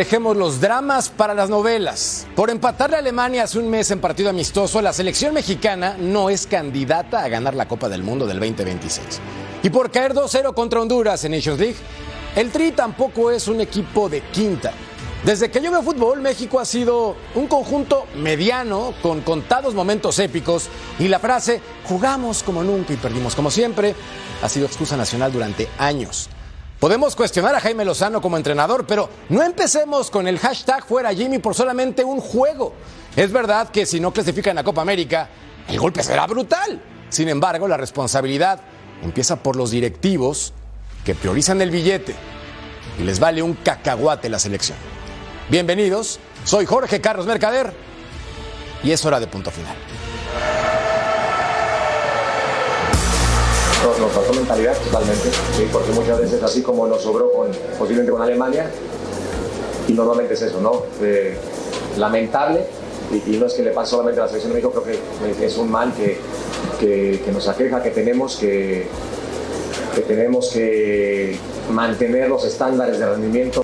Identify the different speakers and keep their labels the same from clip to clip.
Speaker 1: Dejemos los dramas para las novelas. Por empatarle a Alemania hace un mes en partido amistoso, la selección mexicana no es candidata a ganar la Copa del Mundo del 2026. Y por caer 2-0 contra Honduras en Nations League, el Tri tampoco es un equipo de quinta. Desde que yo veo fútbol, México ha sido un conjunto mediano con contados momentos épicos y la frase jugamos como nunca y perdimos como siempre ha sido excusa nacional durante años. Podemos cuestionar a Jaime Lozano como entrenador, pero no empecemos con el hashtag fuera Jimmy por solamente un juego. Es verdad que si no clasifican a Copa América, el golpe será brutal. Sin embargo, la responsabilidad empieza por los directivos que priorizan el billete y les vale un cacahuate la selección. Bienvenidos, soy Jorge Carlos Mercader y es hora de punto final.
Speaker 2: Nos, faltó mentalidad totalmente, porque muchas veces así como nos sobró con, posiblemente con Alemania, y normalmente es eso, ¿no? Lamentable, y, y, no es que le pase solamente a la selección de México, creo que es un mal que, que, que nos aqueja, que tenemos que, que tenemos que mantener los estándares de rendimiento.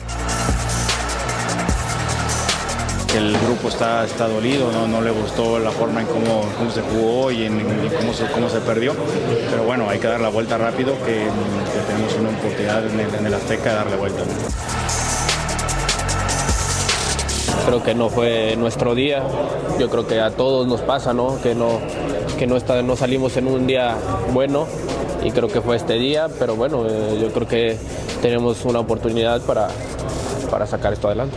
Speaker 3: El grupo está, está dolido, ¿no? no le gustó la forma en cómo, cómo se jugó y en, cómo, se, cómo se perdió. Pero bueno, hay que dar la vuelta rápido, que, tenemos una oportunidad en el, en el Azteca de darle vuelta.
Speaker 4: Creo que no fue nuestro día. Yo creo que a todos nos pasa, ¿no? Que no, que no, está, no salimos en un día bueno y creo que fue este día, pero bueno, eh, yo creo que tenemos una oportunidad para, para sacar esto adelante.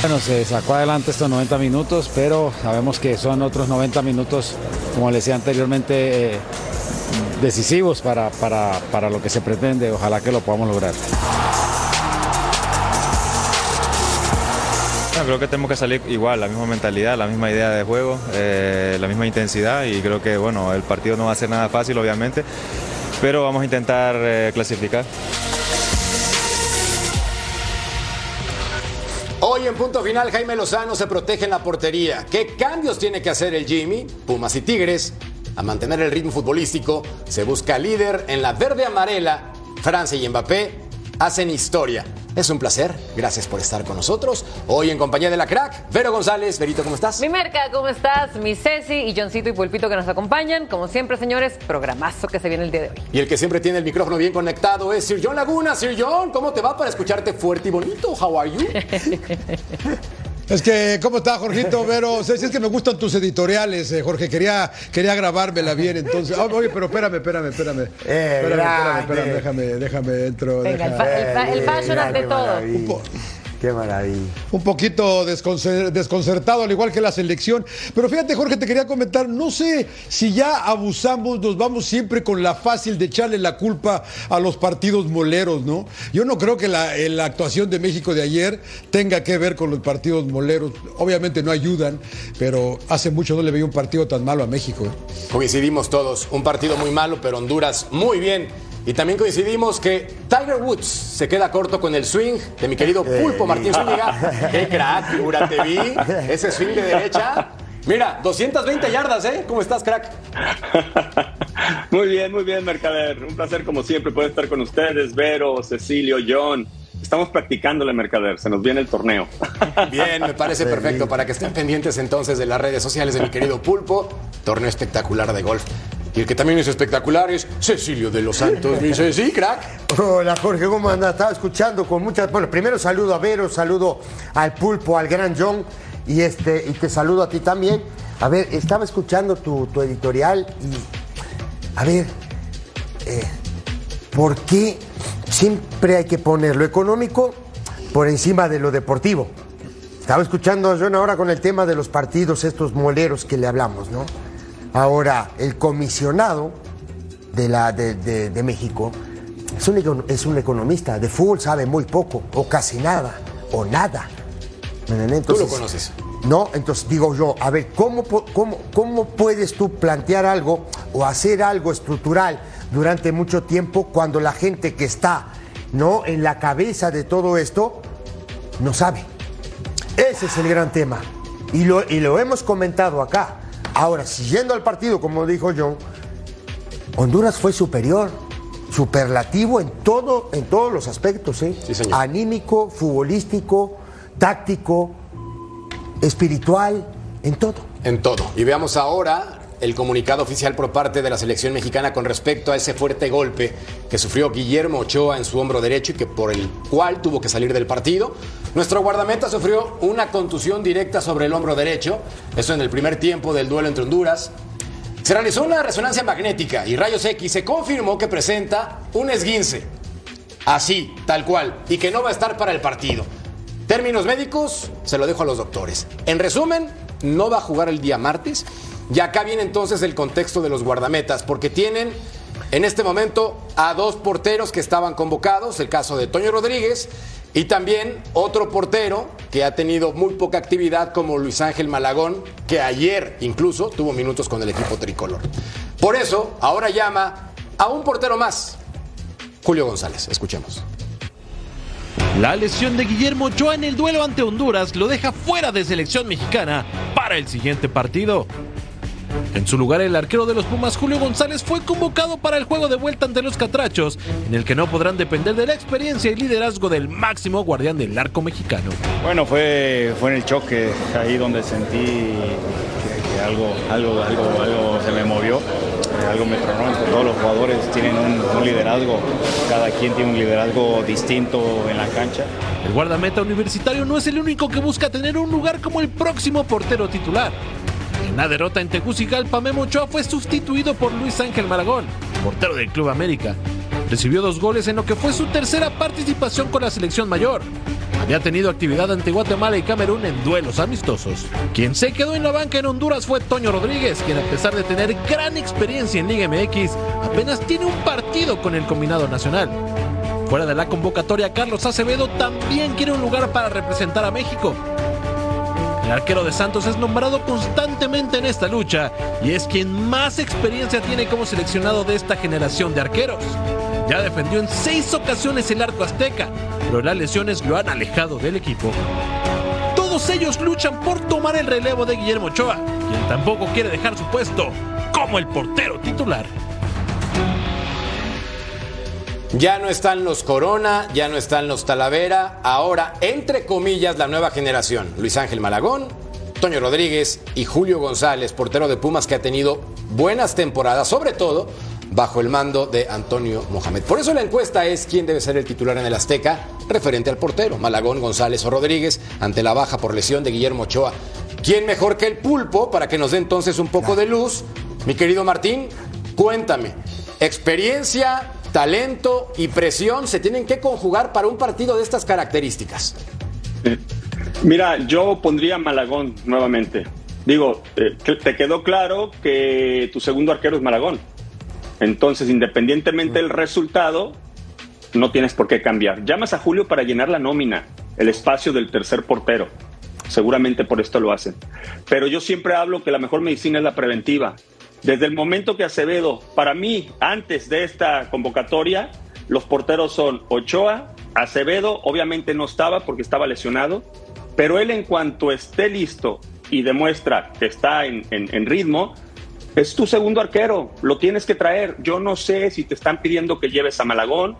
Speaker 5: Bueno, se sacó adelante estos 90 minutos, pero sabemos que son otros 90 minutos, como le decía anteriormente, eh, decisivos para, para, para lo que se pretende. Ojalá que lo podamos lograr.
Speaker 3: Creo que tenemos que salir igual, la misma mentalidad, la misma idea de juego, eh, la misma intensidad y creo que bueno, el partido no va a ser nada fácil obviamente, pero vamos a intentar eh, clasificar.
Speaker 1: Hoy en punto final, Jaime Lozano se protege en la portería. ¿Qué cambios tiene que hacer el Jimmy? Pumas y Tigres. A mantener el ritmo futbolístico, se busca líder en la verde amarela. Francia y Mbappé hacen historia. Es un placer. Gracias por estar con nosotros. Hoy en compañía de la crack, Vero González. Verito, ¿cómo estás?
Speaker 6: Mi Merca, ¿cómo estás? Mi Ceci y Johncito y Pulpito que nos acompañan. Como siempre, señores, programazo que se viene el día de hoy.
Speaker 1: Y el que siempre tiene el micrófono bien conectado es Sir John Laguna. Sir John, ¿cómo te va para escucharte fuerte y bonito? How are you?
Speaker 7: Es que, ¿cómo está, Jorgito? Vero, si es que me gustan tus editoriales, eh, Jorge. Quería, quería grabármela bien, entonces. Oh, oye, pero espérame, espérame, espérame.
Speaker 8: Eh,
Speaker 7: espérame, espérame, espérame, déjame, déjame, entro.
Speaker 6: Venga, el,
Speaker 7: deja-
Speaker 6: fa- el, fa- el fashion
Speaker 8: mira,
Speaker 6: ante
Speaker 8: qué
Speaker 6: todo.
Speaker 8: Qué maravilla.
Speaker 7: Un poquito desconcer- desconcertado, al igual que la selección. Pero fíjate, Jorge, te quería comentar, no sé si ya abusamos, nos vamos siempre con la fácil de echarle la culpa a los partidos moleros, ¿no? Yo no creo que la, eh, la actuación de México de ayer tenga que ver con los partidos moleros. Obviamente no ayudan, pero hace mucho no le veía un partido tan malo a México. ¿eh?
Speaker 1: Coincidimos todos. Un partido muy malo, pero Honduras muy bien. Y también coincidimos que Tiger Woods se queda corto con el swing de mi querido Pulpo Martín Zúñiga. ¡Qué crack! Figura, te vi. Ese swing de derecha. Mira, 220 yardas, ¿eh? ¿Cómo estás, crack?
Speaker 9: Muy bien, muy bien, Mercader. Un placer, como siempre, poder estar con ustedes, Vero, Cecilio, John. Estamos practicándole, Mercader. Se nos viene el torneo.
Speaker 1: Bien, me parece perfecto para que estén pendientes entonces de las redes sociales de mi querido Pulpo. Torneo espectacular de golf. Y el que también es espectacular es Cecilio de los Santos. Me dice, sí, crack.
Speaker 8: Hola Jorge, ¿cómo andas? Estaba escuchando con muchas. Bueno, primero saludo a Vero, saludo al Pulpo, al Gran John y, este, y te saludo a ti también. A ver, estaba escuchando tu, editorial y. A ver. eh, ¿Por qué siempre hay que poner lo económico por encima de lo deportivo? Estaba escuchando a John ahora con el tema de los partidos, estos moleros que le hablamos, ¿no? Ahora, el comisionado de, la, de, de- de México es un, es un economista, de fútbol sabe muy poco, o casi nada, o nada.
Speaker 1: Tú lo conoces.
Speaker 8: No, entonces digo yo, a ver, ¿cómo, cómo, ¿cómo puedes tú plantear algo o hacer algo estructural durante mucho tiempo cuando la gente que está no en la cabeza de todo esto no sabe? Ese es el gran tema. Y lo, y lo hemos comentado acá. Ahora, siguiendo al partido, como dijo John, Honduras fue superior, superlativo en, todo, en todos los aspectos, ¿eh? Anímico, futbolístico, táctico, espiritual, en todo.
Speaker 1: En todo. Y veamos ahora el comunicado oficial por parte de la selección mexicana con respecto a ese fuerte golpe que sufrió Guillermo Ochoa en su hombro derecho y que por el cual tuvo que salir del partido. Nuestro guardameta sufrió una contusión directa sobre el hombro derecho, eso en el primer tiempo del duelo entre Honduras. Se realizó una resonancia magnética y rayos X se confirmó que presenta un esguince. Así, tal cual, y que no va a estar para el partido. Términos médicos, se lo dejo a los doctores. En resumen, no va a jugar el día martes. Y acá viene entonces el contexto de los guardametas, porque tienen en este momento a dos porteros que estaban convocados, el caso de Toño Rodríguez y también otro portero que ha tenido muy poca actividad como Luis Ángel Malagón, que ayer incluso tuvo minutos con el equipo tricolor. Por eso, ahora llama a un portero más, Julio González. Escuchemos.
Speaker 10: La lesión de Guillermo Ochoa en el duelo ante Honduras lo deja fuera de selección mexicana para el siguiente partido. En su lugar, el arquero de los Pumas, Julio González, fue convocado para el juego de vuelta ante los Catrachos, en el que no podrán depender de la experiencia y liderazgo del máximo guardián del arco mexicano.
Speaker 3: Bueno, fue, fue en el choque ahí donde sentí que, que algo, algo, algo, algo se me movió, algo me tronó. Todos los jugadores tienen un, un liderazgo, cada quien tiene un liderazgo distinto en la cancha.
Speaker 10: El guardameta universitario no es el único que busca tener un lugar como el próximo portero titular. En la derrota en Tegucigalpa, Memo Ochoa fue sustituido por Luis Ángel Maragón, portero del Club América. Recibió dos goles en lo que fue su tercera participación con la selección mayor. Había tenido actividad ante Guatemala y Camerún en duelos amistosos. Quien se quedó en la banca en Honduras fue Toño Rodríguez, quien a pesar de tener gran experiencia en Liga MX, apenas tiene un partido con el combinado nacional. Fuera de la convocatoria, Carlos Acevedo también quiere un lugar para representar a México. El arquero de Santos es nombrado constantemente en esta lucha y es quien más experiencia tiene como seleccionado de esta generación de arqueros. Ya defendió en seis ocasiones el arco azteca, pero las lesiones lo han alejado del equipo. Todos ellos luchan por tomar el relevo de Guillermo Ochoa, quien tampoco quiere dejar su puesto como el portero titular.
Speaker 1: Ya no están los Corona, ya no están los Talavera, ahora, entre comillas, la nueva generación. Luis Ángel Malagón, Toño Rodríguez y Julio González, portero de Pumas que ha tenido buenas temporadas, sobre todo bajo el mando de Antonio Mohamed. Por eso la encuesta es quién debe ser el titular en el Azteca, referente al portero, Malagón, González o Rodríguez, ante la baja por lesión de Guillermo Ochoa. ¿Quién mejor que el pulpo para que nos dé entonces un poco de luz? Mi querido Martín, cuéntame, experiencia, talento y presión se tienen que conjugar para un partido de estas características.
Speaker 9: Mira, yo pondría Malagón nuevamente. Digo, eh, te quedó claro que tu segundo arquero es Malagón. Entonces, independientemente del resultado, no tienes por qué cambiar. Llamas a Julio para llenar la nómina, el espacio del tercer portero. Seguramente por esto lo hacen. Pero yo siempre hablo que la mejor medicina es la preventiva. Desde el momento que Acevedo, para mí, antes de esta convocatoria, los porteros son Ochoa, Acevedo, obviamente no estaba porque estaba lesionado, pero él en cuanto esté listo y demuestra que está en, en- en ritmo, es tu segundo arquero, lo tienes que traer. Yo no sé si te están pidiendo que lleves a Malagón,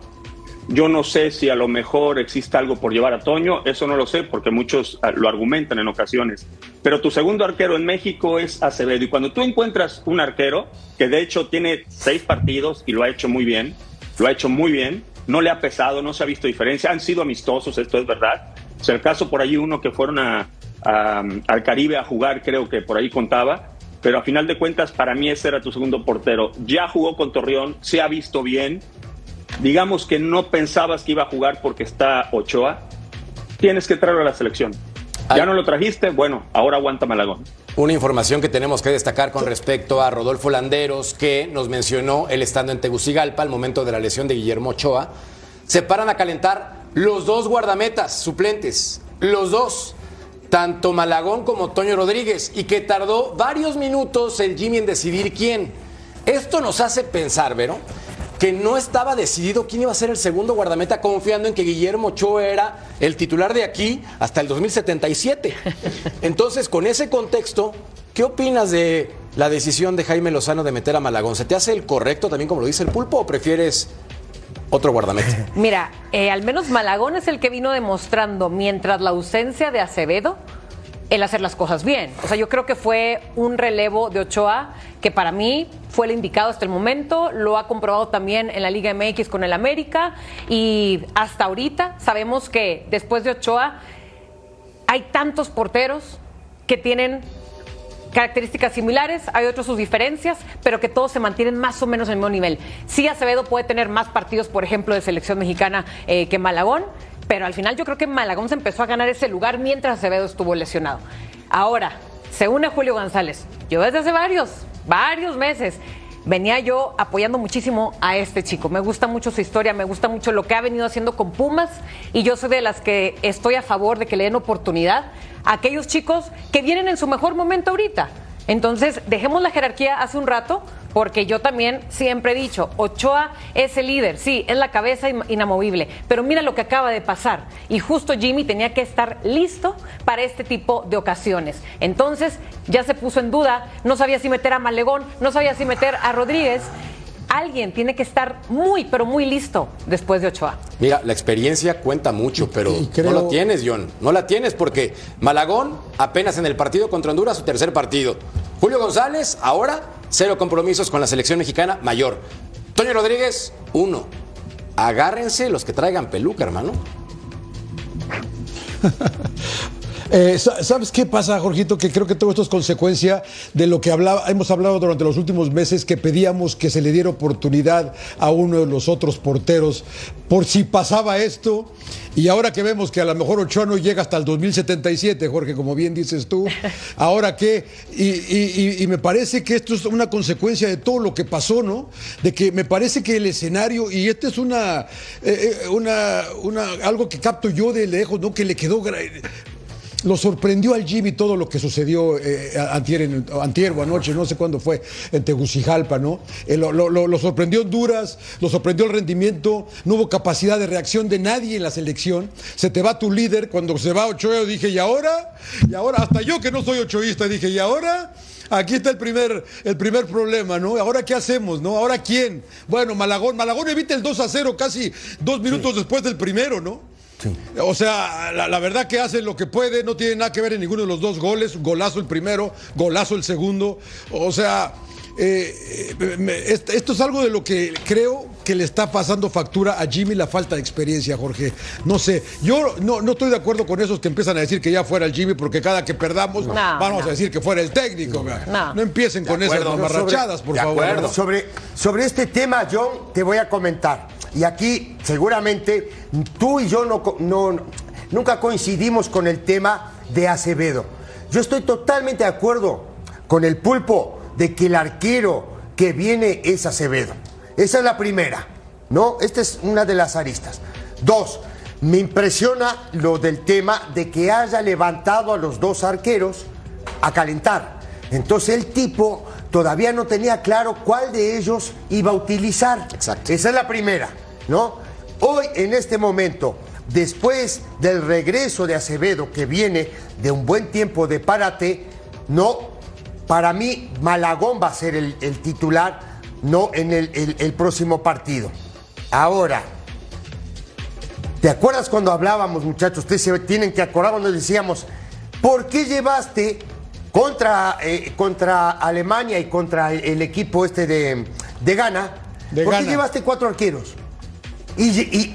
Speaker 9: yo no sé si a lo mejor existe algo por llevar a Toño, eso no lo sé porque muchos ah, lo argumentan en ocasiones. Pero tu segundo arquero en México es Acevedo y cuando tú encuentras un arquero que de hecho tiene seis partidos y lo ha hecho muy bien, lo ha hecho muy bien, no le ha pesado, no se ha visto diferencia, han sido amistosos, esto es verdad. O sea, el caso por allí uno que fueron al Caribe a jugar, creo que por ahí contaba. Pero a final de cuentas, para mí ese era tu segundo portero. Ya jugó con Torreón, se ha visto bien. Digamos que no pensabas que iba a jugar porque está Ochoa. Tienes que traerlo a la selección. Ya no lo trajiste, bueno, ahora aguanta Malagón.
Speaker 1: Una información que tenemos que destacar con respecto a Rodolfo Landeros, que nos mencionó él estando en Tegucigalpa al momento de la lesión de Guillermo Ochoa. Se paran a calentar los dos guardametas suplentes, los dos, tanto Malagón como Toño Rodríguez, y que tardó varios minutos el Jimmy en decidir quién. Esto nos hace pensar, ¿Vero? Que no estaba decidido quién iba a ser el segundo guardameta, confiando en que Guillermo Ochoa era el titular de aquí hasta el 2077. Entonces, con ese contexto, ¿qué opinas de la decisión de Jaime Lozano de meter a Malagón? ¿Se te hace el correcto también como lo dice el pulpo o prefieres otro guardameta?
Speaker 6: Mira, eh, al menos Malagón es el que vino demostrando, mientras la ausencia de Acevedo, el hacer las cosas bien. O sea, yo creo que fue un relevo de Ochoa que para mí fue el indicado hasta el momento, lo ha comprobado también en la Liga MX con el América y hasta ahorita sabemos que después de Ochoa hay tantos porteros que tienen características similares, hay otros sus diferencias, pero que todos se mantienen más o menos en el mismo nivel. Sí, Acevedo puede tener más partidos, por ejemplo, de selección mexicana eh, que Malagón, pero al final yo creo que Malagón se empezó a ganar ese lugar mientras Acevedo estuvo lesionado. Ahora, se une Julio González. Yo desde hace varios, varios meses venía yo apoyando muchísimo a este chico. Me gusta mucho su historia, me gusta mucho lo que ha venido haciendo con Pumas y yo soy de las que estoy a favor de que le den oportunidad a aquellos chicos que vienen en su mejor momento ahorita. Entonces, dejemos la jerarquía hace un rato, porque yo también siempre he dicho, Ochoa es el líder, sí, es la cabeza in- inamovible, pero mira lo que acaba de pasar. Y justo Jimmy tenía que estar listo para este tipo de ocasiones. Entonces, ya se puso en duda, no sabía si meter a Malegón, no sabía si meter a Rodríguez. Alguien tiene que estar muy, pero muy listo después de Ochoa.
Speaker 1: Mira, la experiencia cuenta mucho, pero
Speaker 7: creo-
Speaker 1: no la tienes, John. No la tienes porque Malagón apenas en el partido contra Honduras, su tercer partido. Julio González, ahora cero compromisos con la selección mexicana mayor. Toño Rodríguez, uno. Agárrense los que traigan peluca, hermano.
Speaker 7: Eh, sa- ¿Sabes qué pasa, Jorgito? Que creo que todo esto es consecuencia de lo que hablaba, hemos hablado durante los últimos meses, que pedíamos que se le diera oportunidad a uno de los otros porteros por si pasaba esto. Y ahora que vemos que a lo mejor Ochoa no llega hasta el 2077, Jorge, como bien dices tú, ahora qué, y, y- y- y me parece que esto es una consecuencia de todo lo que pasó, ¿no? De que me parece que el escenario, y este es una, eh, eh, una, una algo que capto yo de lejos, ¿no? Que le quedó lo sorprendió al Jimmy todo lo que sucedió eh, antier, en- antier o anoche, no sé cuándo fue, en Tegucigalpa, ¿no? Eh, lo, lo- sorprendió Honduras, lo sorprendió el rendimiento, no hubo capacidad de reacción de nadie en la selección. Se te va tu líder, cuando se va Ochoa, yo dije, ¿y ahora? Y ahora, hasta yo que no soy ochoísta, dije, ¿y ahora? Aquí está el primer, el primer problema, ¿no? ¿Ahora qué hacemos, no? ¿Ahora quién? Bueno, Malagón, Malagón evita el 2 a 0 casi dos minutos después del primero, ¿no? O sea, la, la verdad que hace lo que puede, no tiene nada que ver en ninguno de los dos goles, golazo el primero, golazo el segundo. O sea, eh, eh, me- esto es algo de lo que creo que le está pasando factura a Jimmy la falta de experiencia, Jorge. No sé, yo no, no estoy de acuerdo con esos que empiezan a decir que ya fuera el Jimmy, porque cada que perdamos
Speaker 6: No,
Speaker 7: vamos
Speaker 6: no.
Speaker 7: a decir que fuera el técnico. No,
Speaker 6: No.
Speaker 7: empiecen con esas mamarrachadas, por
Speaker 8: De
Speaker 7: favor.
Speaker 8: Sobre, sobre este tema, John, te voy a comentar. Y aquí seguramente tú y yo no, nunca coincidimos con el tema de Acevedo. Yo estoy totalmente de acuerdo con el pulpo de que el arquero que viene es Acevedo. Esa es la primera, ¿no? Esta es una de las aristas. Dos, me impresiona lo del tema de que haya levantado a los dos arqueros a calentar. Entonces el tipo todavía no tenía claro cuál de ellos iba a utilizar.
Speaker 1: Exacto.
Speaker 8: Esa es la primera, ¿no? Hoy, en este momento, después del regreso de Acevedo, que viene de un buen tiempo de parate, no, para mí Malagón va a ser el, el titular, no en el, el- el próximo partido. Ahora, ¿te acuerdas cuando hablábamos, muchachos? Ustedes se tienen que acordar cuando decíamos, ¿por qué llevaste contra, eh, contra Alemania y contra el, el equipo este de, de Ghana?
Speaker 7: De
Speaker 8: ¿Por qué llevaste cuatro arqueros? Y,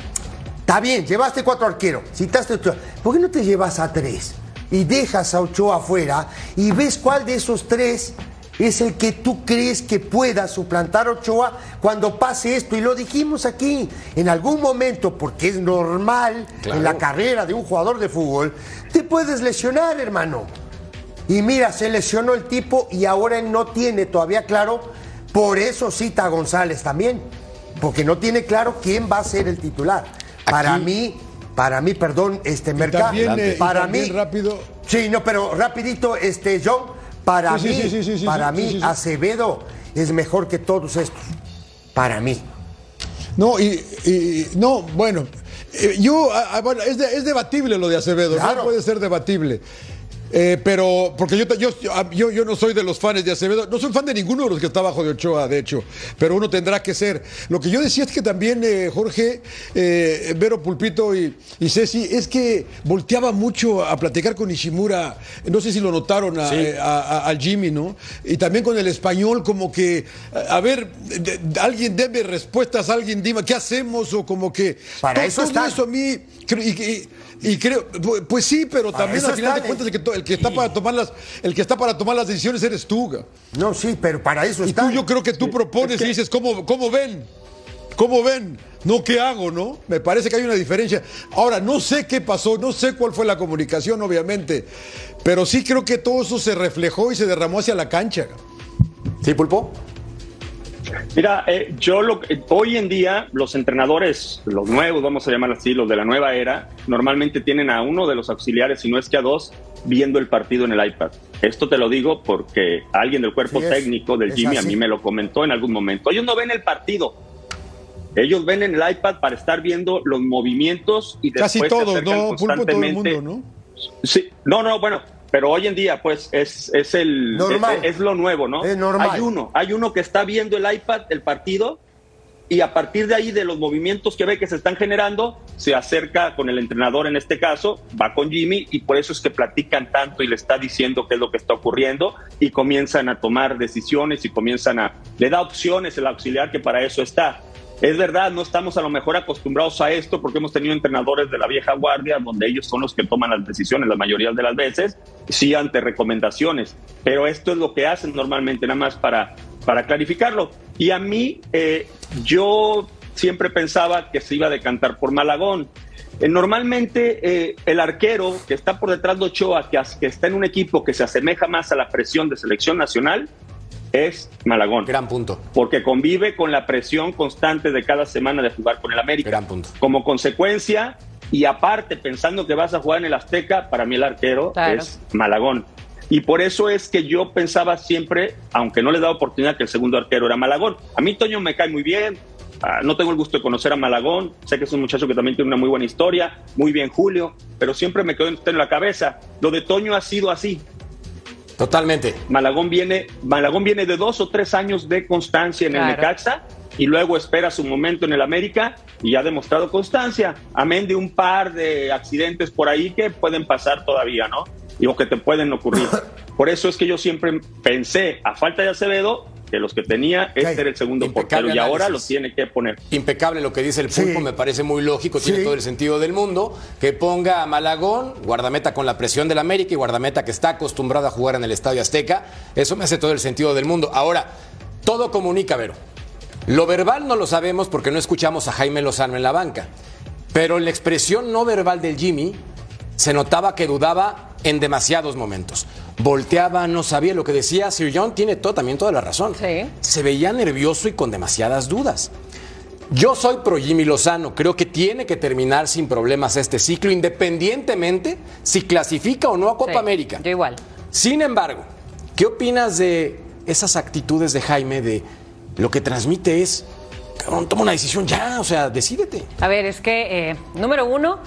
Speaker 8: está bien, llevaste cuatro arqueros, citaste otro. ¿Por qué no te llevas a tres? y dejas a Ochoa afuera y ves cuál de esos tres es el que tú crees que pueda suplantar a Ochoa cuando pase esto. Y lo dijimos aquí, en algún momento, porque es normal en la carrera de un jugador de fútbol, te puedes lesionar, hermano. Y mira, se lesionó el tipo y ahora él no tiene todavía claro, por eso cita a González también, porque no tiene claro quién va a ser el titular. Para mí, para mí, perdón, este mercado,
Speaker 7: también, eh,
Speaker 8: para mí,
Speaker 7: rápido.
Speaker 8: sí, no, pero rapidito, este John, para
Speaker 7: Sí,
Speaker 8: mí,
Speaker 7: sí, sí, sí, sí,
Speaker 8: para
Speaker 7: sí,
Speaker 8: mí,
Speaker 7: sí, sí.
Speaker 8: Acevedo es mejor que todos estos, para mí.
Speaker 7: No, y, y- no, bueno, eh, yo, ah, ah, bueno, es, de- es debatible lo de Acevedo,
Speaker 8: Claro.
Speaker 7: ¿no? Puede ser debatible. Eh, pero, porque yo, yo, yo, yo no soy de los fans de Acevedo, no soy fan de ninguno de los que está abajo de Ochoa, de hecho, pero uno tendrá que ser. Lo que yo decía es que también eh, Jorge, eh, Vero Pulpito y, y Ceci, es que volteaba mucho a platicar con Ishimura, no sé si lo notaron a- a- a- al Jimmy, ¿no? Y también con el español, como que, a ver, de- de- alguien debe respuestas, alguien dime, ¿qué hacemos? O como que...
Speaker 8: Para
Speaker 7: to-
Speaker 8: eso
Speaker 7: todo
Speaker 8: están.
Speaker 7: eso a mí, creo- y, y- y creo, pu- pues sí, pero
Speaker 8: Para
Speaker 7: también al final de cuentas el que, to- el que está para tomar las, el que está para tomar las decisiones eres tú.
Speaker 8: No, sí, pero para eso
Speaker 7: Y
Speaker 8: está.
Speaker 7: tú yo creo que tú propones y dices, ¿cómo, ¿cómo ven? ¿Cómo ven? No, ¿qué hago, no? Me parece que hay una diferencia. Ahora, no sé qué pasó, no sé cuál fue la comunicación, obviamente, pero sí creo que todo eso se reflejó y se derramó hacia la cancha.
Speaker 1: ¿Sí, Pulpo?
Speaker 9: Mira, eh, yo lo que- hoy en día los entrenadores, los nuevos, vamos a llamar así, los de la nueva era, normalmente tienen a uno de los auxiliares, si no es que a dos, viendo el partido en el iPad. Esto te lo digo porque alguien del cuerpo
Speaker 8: Sí, es-
Speaker 9: técnico del Jimmy a mí me lo comentó en algún momento. Ellos no ven el partido. Ellos ven en el iPad para estar viendo los movimientos y
Speaker 7: Casi
Speaker 9: después se acercan
Speaker 7: ¿no? Pulpo todo el
Speaker 9: constantemente.
Speaker 7: mundo, ¿no?
Speaker 9: Sí, no, no, bueno, pero hoy en día, pues, es, es el
Speaker 8: Normal.
Speaker 9: Es, es lo nuevo, ¿no?
Speaker 8: Es normal.
Speaker 9: Hay uno, hay uno que está viendo el iPad, el partido, y a partir de ahí, de los movimientos que ve que se están generando, se acerca con el entrenador en este caso, va con Jimmy, y por eso es que platican tanto y le está diciendo qué es lo que está ocurriendo, y comienzan a tomar decisiones y comienzan a. Le da opciones el auxiliar que para eso está. Es verdad, no estamos a lo mejor acostumbrados a esto porque hemos tenido entrenadores de la vieja guardia donde ellos son los que toman las decisiones la mayoría de las veces, sí ante recomendaciones, pero esto es lo que hacen normalmente nada más para, para clarificarlo. Y a mí, eh, yo siempre pensaba que se iba a decantar por Malagón. Eh, normalmente eh, el arquero que está por detrás de Ochoa, que, está en un equipo que se asemeja más a la presión de selección nacional, es Malagón
Speaker 1: Gran punto.
Speaker 9: porque convive con la presión constante de cada semana de jugar con el América.
Speaker 1: Gran punto.
Speaker 9: Como consecuencia, y aparte pensando que vas a jugar en el Azteca, para mí el arquero
Speaker 6: Claro.
Speaker 9: es Malagón. Y por eso es que yo pensaba siempre, aunque no le daba oportunidad, que el segundo arquero era Malagón. A mí Toño me cae muy bien, ah, no tengo el gusto de conocer a Malagón, sé que es un muchacho que también tiene una muy buena historia, muy bien Julio, pero siempre me quedó en la cabeza. Lo de Toño ha sido así,
Speaker 1: Totalmente.
Speaker 9: Malagón viene, Malagón viene de dos o tres años de constancia en el. Necaxa y luego espera su momento en el América y ha demostrado constancia, amén de un par de accidentes por ahí que pueden pasar todavía, ¿no? Y o que te pueden ocurrir. Por eso es que yo siempre pensé, a falta de Acevedo, que los que tenía, este
Speaker 8: Ok.
Speaker 9: era el segundo
Speaker 1: Impecable
Speaker 9: portero y ahora
Speaker 1: análisis.
Speaker 9: lo tiene que poner.
Speaker 1: Impecable lo que dice el pulpo,
Speaker 8: Sí.
Speaker 1: me parece muy lógico, tiene
Speaker 8: Sí.
Speaker 1: todo el sentido del mundo. Que ponga a Malagón, guardameta con la presión del América y guardameta que está acostumbrado a jugar en el Estadio Azteca. Eso me hace todo el sentido del mundo. Ahora, todo comunica, Vero. Lo verbal no lo sabemos porque no escuchamos a Jaime Lozano en la banca. Pero en la expresión no verbal del Jimmy se notaba que dudaba en demasiados momentos. Volteaba, no sabía lo que decía. Sir John tiene todo, también toda la razón.
Speaker 6: Sí.
Speaker 1: Se veía nervioso y con demasiadas dudas. Yo soy pro Jimmy Lozano, creo que tiene que terminar sin problemas este ciclo, independientemente si clasifica o no a Copa
Speaker 6: Sí,
Speaker 1: América.
Speaker 6: Yo igual.
Speaker 1: Sin embargo, ¿qué opinas de esas actitudes de Jaime de lo que transmite es, cabrón, toma una decisión ya, o sea, decídete?
Speaker 6: A ver, es que, eh, número uno,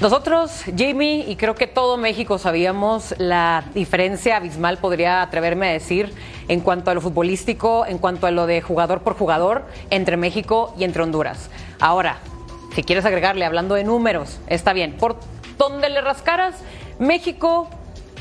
Speaker 6: nosotros, Jimmy, y creo que todo México sabíamos la diferencia abismal, podría atreverme a decir, en cuanto a lo futbolístico, en cuanto a lo de jugador por jugador, entre México y entre Honduras. Ahora, si quieres agregarle, hablando de números, está bien. Por donde le rascaras, México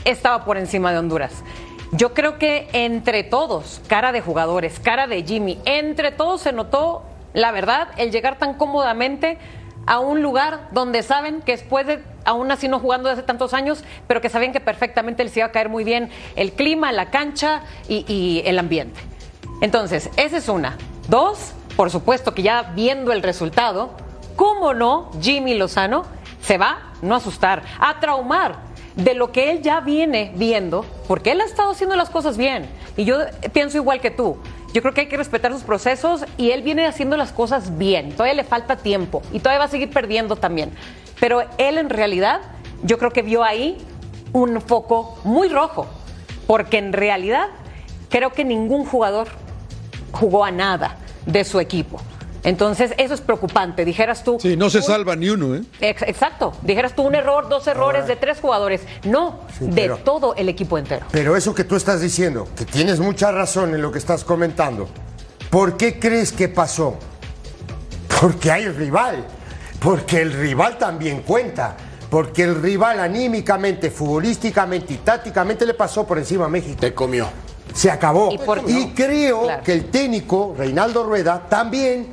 Speaker 6: estaba por encima de Honduras. Yo creo que entre todos, cara de jugadores, cara de Jimmy, entre todos se notó, la verdad, el llegar tan cómodamente a un lugar donde saben que después de, aún así no jugando desde hace tantos años, pero que sabían que perfectamente les iba a caer muy bien el clima, la cancha y, el ambiente. Entonces, esa es una. Dos, por supuesto que ya viendo el resultado, ¿cómo no Jimmy Lozano se va no asustar, a traumar de lo que él ya viene viendo, porque él ha estado haciendo las cosas bien. Y yo pienso igual que tú. Yo creo que hay que respetar sus procesos y él viene haciendo las cosas bien. Todavía le falta tiempo y todavía va a seguir perdiendo también. Pero él en realidad, yo creo que vio ahí un foco muy rojo, porque en realidad creo que ningún jugador jugó a nada de su equipo. Entonces, eso es preocupante. Dijeras tú.
Speaker 7: Sí, no se salva ni uno, ¿eh?
Speaker 6: Ex- Exacto. Dijeras tú un error, dos errores de tres jugadores. No,
Speaker 8: Sí,
Speaker 6: de
Speaker 8: pero-
Speaker 6: todo el equipo entero.
Speaker 8: Pero eso que tú estás diciendo, que tienes mucha razón en lo que estás comentando, ¿por qué crees que pasó? Porque hay rival, porque el rival también cuenta, porque el rival anímicamente, futbolísticamente y tácticamente le pasó por encima a México.
Speaker 1: Te comió.
Speaker 8: Se acabó.
Speaker 6: Y por-
Speaker 8: Y creo
Speaker 6: Claro.
Speaker 8: que el técnico, Reinaldo Rueda, también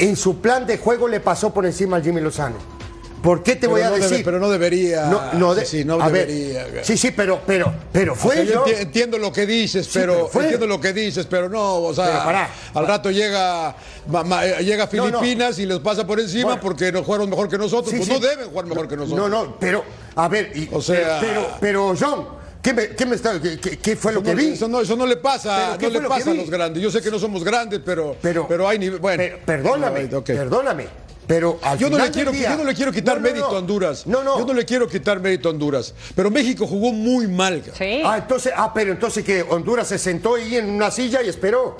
Speaker 8: en su plan de juego le pasó por encima al Jimmy Lozano. ¿Por qué te
Speaker 7: Pero
Speaker 8: voy a
Speaker 7: no debe-
Speaker 8: decir?
Speaker 7: pero no debería,
Speaker 8: No, no de-
Speaker 7: sí, sí, no
Speaker 8: ver,
Speaker 7: debería.
Speaker 8: sí, sí, pero, pero, pero fue
Speaker 7: O sea, yo
Speaker 8: yo.
Speaker 7: enti- entiendo lo que dices,
Speaker 8: Sí,
Speaker 7: pero,
Speaker 8: pero fue.
Speaker 7: entiendo lo que dices, pero no, o sea,
Speaker 8: Pero pará.
Speaker 7: al rato llega ma- ma- eh, llega
Speaker 8: no.
Speaker 7: Filipinas y les pasa por encima
Speaker 8: Bueno.
Speaker 7: porque no jugaron mejor que nosotros, pues no deben jugar mejor que nosotros.
Speaker 8: No, no, pero, a ver, y-
Speaker 7: O sea-
Speaker 8: pero, pero, John, ¿qué me, qué me está, qué, qué- qué fue lo que vi?
Speaker 7: eso no, eso no le pasa,
Speaker 8: ¿Pero qué
Speaker 7: no le
Speaker 8: lo
Speaker 7: pasa a los grandes. Yo sé que no somos grandes, pero,
Speaker 8: Pero-
Speaker 7: pero, hay nivel. Bueno,
Speaker 8: Per- perdóname,
Speaker 7: No,
Speaker 8: perdóname, pero al
Speaker 7: Yo no,
Speaker 8: final
Speaker 7: le quiero,
Speaker 8: día-
Speaker 7: yo no le quiero quitar
Speaker 8: No, no,
Speaker 7: mérito
Speaker 8: no.
Speaker 7: a Honduras.
Speaker 8: No, no.
Speaker 7: Yo no le quiero quitar mérito a Honduras. Pero México jugó muy mal.
Speaker 6: Sí.
Speaker 8: Ah, entonces, ah, pero entonces que Honduras se sentó ahí en una silla y esperó.